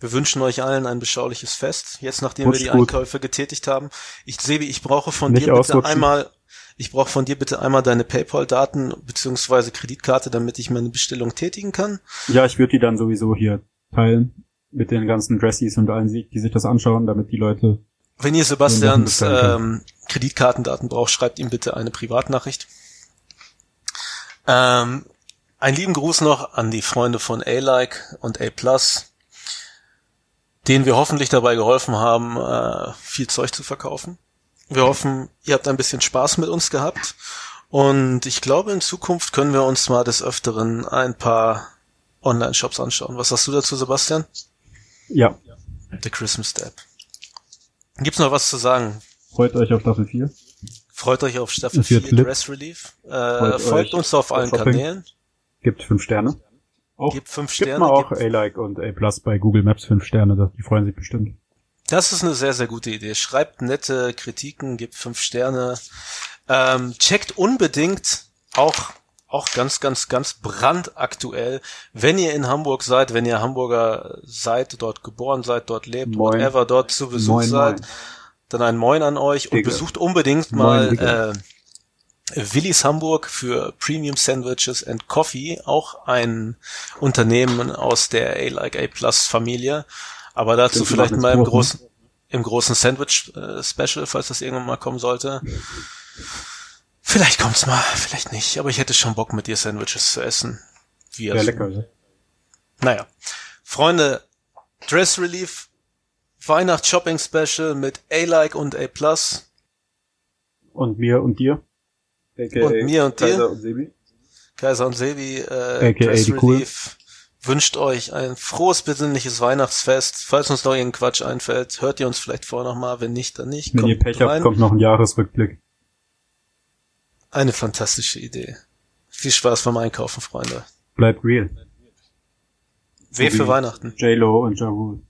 S1: wir wünschen euch allen ein beschauliches Fest. Jetzt, nachdem
S2: Rutscht
S1: wir die
S2: gut.
S1: Einkäufe getätigt haben. Ich, Sebi, ich brauche von
S2: Nicht
S1: dir bitte einmal, ich brauche von dir bitte einmal deine PayPal-Daten beziehungsweise Kreditkarte, damit ich meine Bestellung tätigen kann.
S2: Ja, ich würde die dann sowieso hier teilen mit den ganzen Dressies und allen, die sich das anschauen, damit die Leute.
S1: Wenn ihr Sebastians ähm, Kreditkartendaten braucht, schreibt ihm bitte eine Privatnachricht. Ähm, einen lieben Gruß noch an die Freunde von A-Like und A+, denen wir hoffentlich dabei geholfen haben, äh, viel Zeug zu verkaufen. Wir hoffen, ihr habt ein bisschen Spaß mit uns gehabt. Und ich glaube, in Zukunft können wir uns mal des Öfteren ein paar Online-Shops anschauen. Was sagst du dazu, Sebastian?
S2: Ja,
S1: The Christmas Step. Gibt's noch was zu sagen?
S2: freut euch auf Staffel 4.
S1: Freut euch auf Staffel
S2: Es wird
S1: 4
S2: lit.
S1: Dress Relief. Äh,
S2: Freut
S1: folgt uns auf allen
S2: Shopping.
S1: Kanälen.
S2: Gibt fünf Sterne. Auch,
S1: Gebt fünf
S2: gibt
S1: Sterne.
S2: mal auch A-Like und A-Plus bei Google Maps fünf Sterne. Die freuen sich bestimmt.
S1: Das ist eine sehr, sehr gute Idee. Schreibt nette Kritiken, gebt fünf Sterne. Ähm, checkt unbedingt auch auch ganz, ganz, ganz brandaktuell. Wenn ihr in Hamburg seid, wenn ihr Hamburger seid, dort geboren seid, dort lebt, moin. whatever, dort zu Besuch moin, seid, moin. dann ein Moin an euch und Digga. besucht unbedingt mal äh, Willis Hamburg für Premium Sandwiches and Coffee, auch ein Unternehmen aus der A-Like A Plus Familie. Aber dazu vielleicht mal im großen, im großen Sandwich äh, Special, falls das irgendwann mal kommen sollte. Vielleicht kommt's mal, vielleicht nicht, aber ich hätte schon Bock mit dir Sandwiches zu essen.
S2: Wie ja, lecker, ja.
S1: Naja. Freunde, Dress Relief, Weihnachts Shopping Special mit A-Like und A Plus.
S2: Und mir und dir.
S1: AKA und mir und dir. Kaiser und Sebi. Kaiser und Sebi, äh, Dress Relief cool. Wünscht euch ein frohes, besinnliches Weihnachtsfest. Falls uns noch irgendein Quatsch einfällt, hört ihr uns vielleicht vorher nochmal, wenn nicht, dann nicht.
S2: Wenn kommt ihr Pech rein. habt, kommt noch ein Jahresrückblick.
S1: Eine fantastische Idee. Viel Spaß beim Einkaufen, Freunde.
S2: Bleibt real.
S1: W für Weihnachten.
S2: J-Lo und Ja Rule.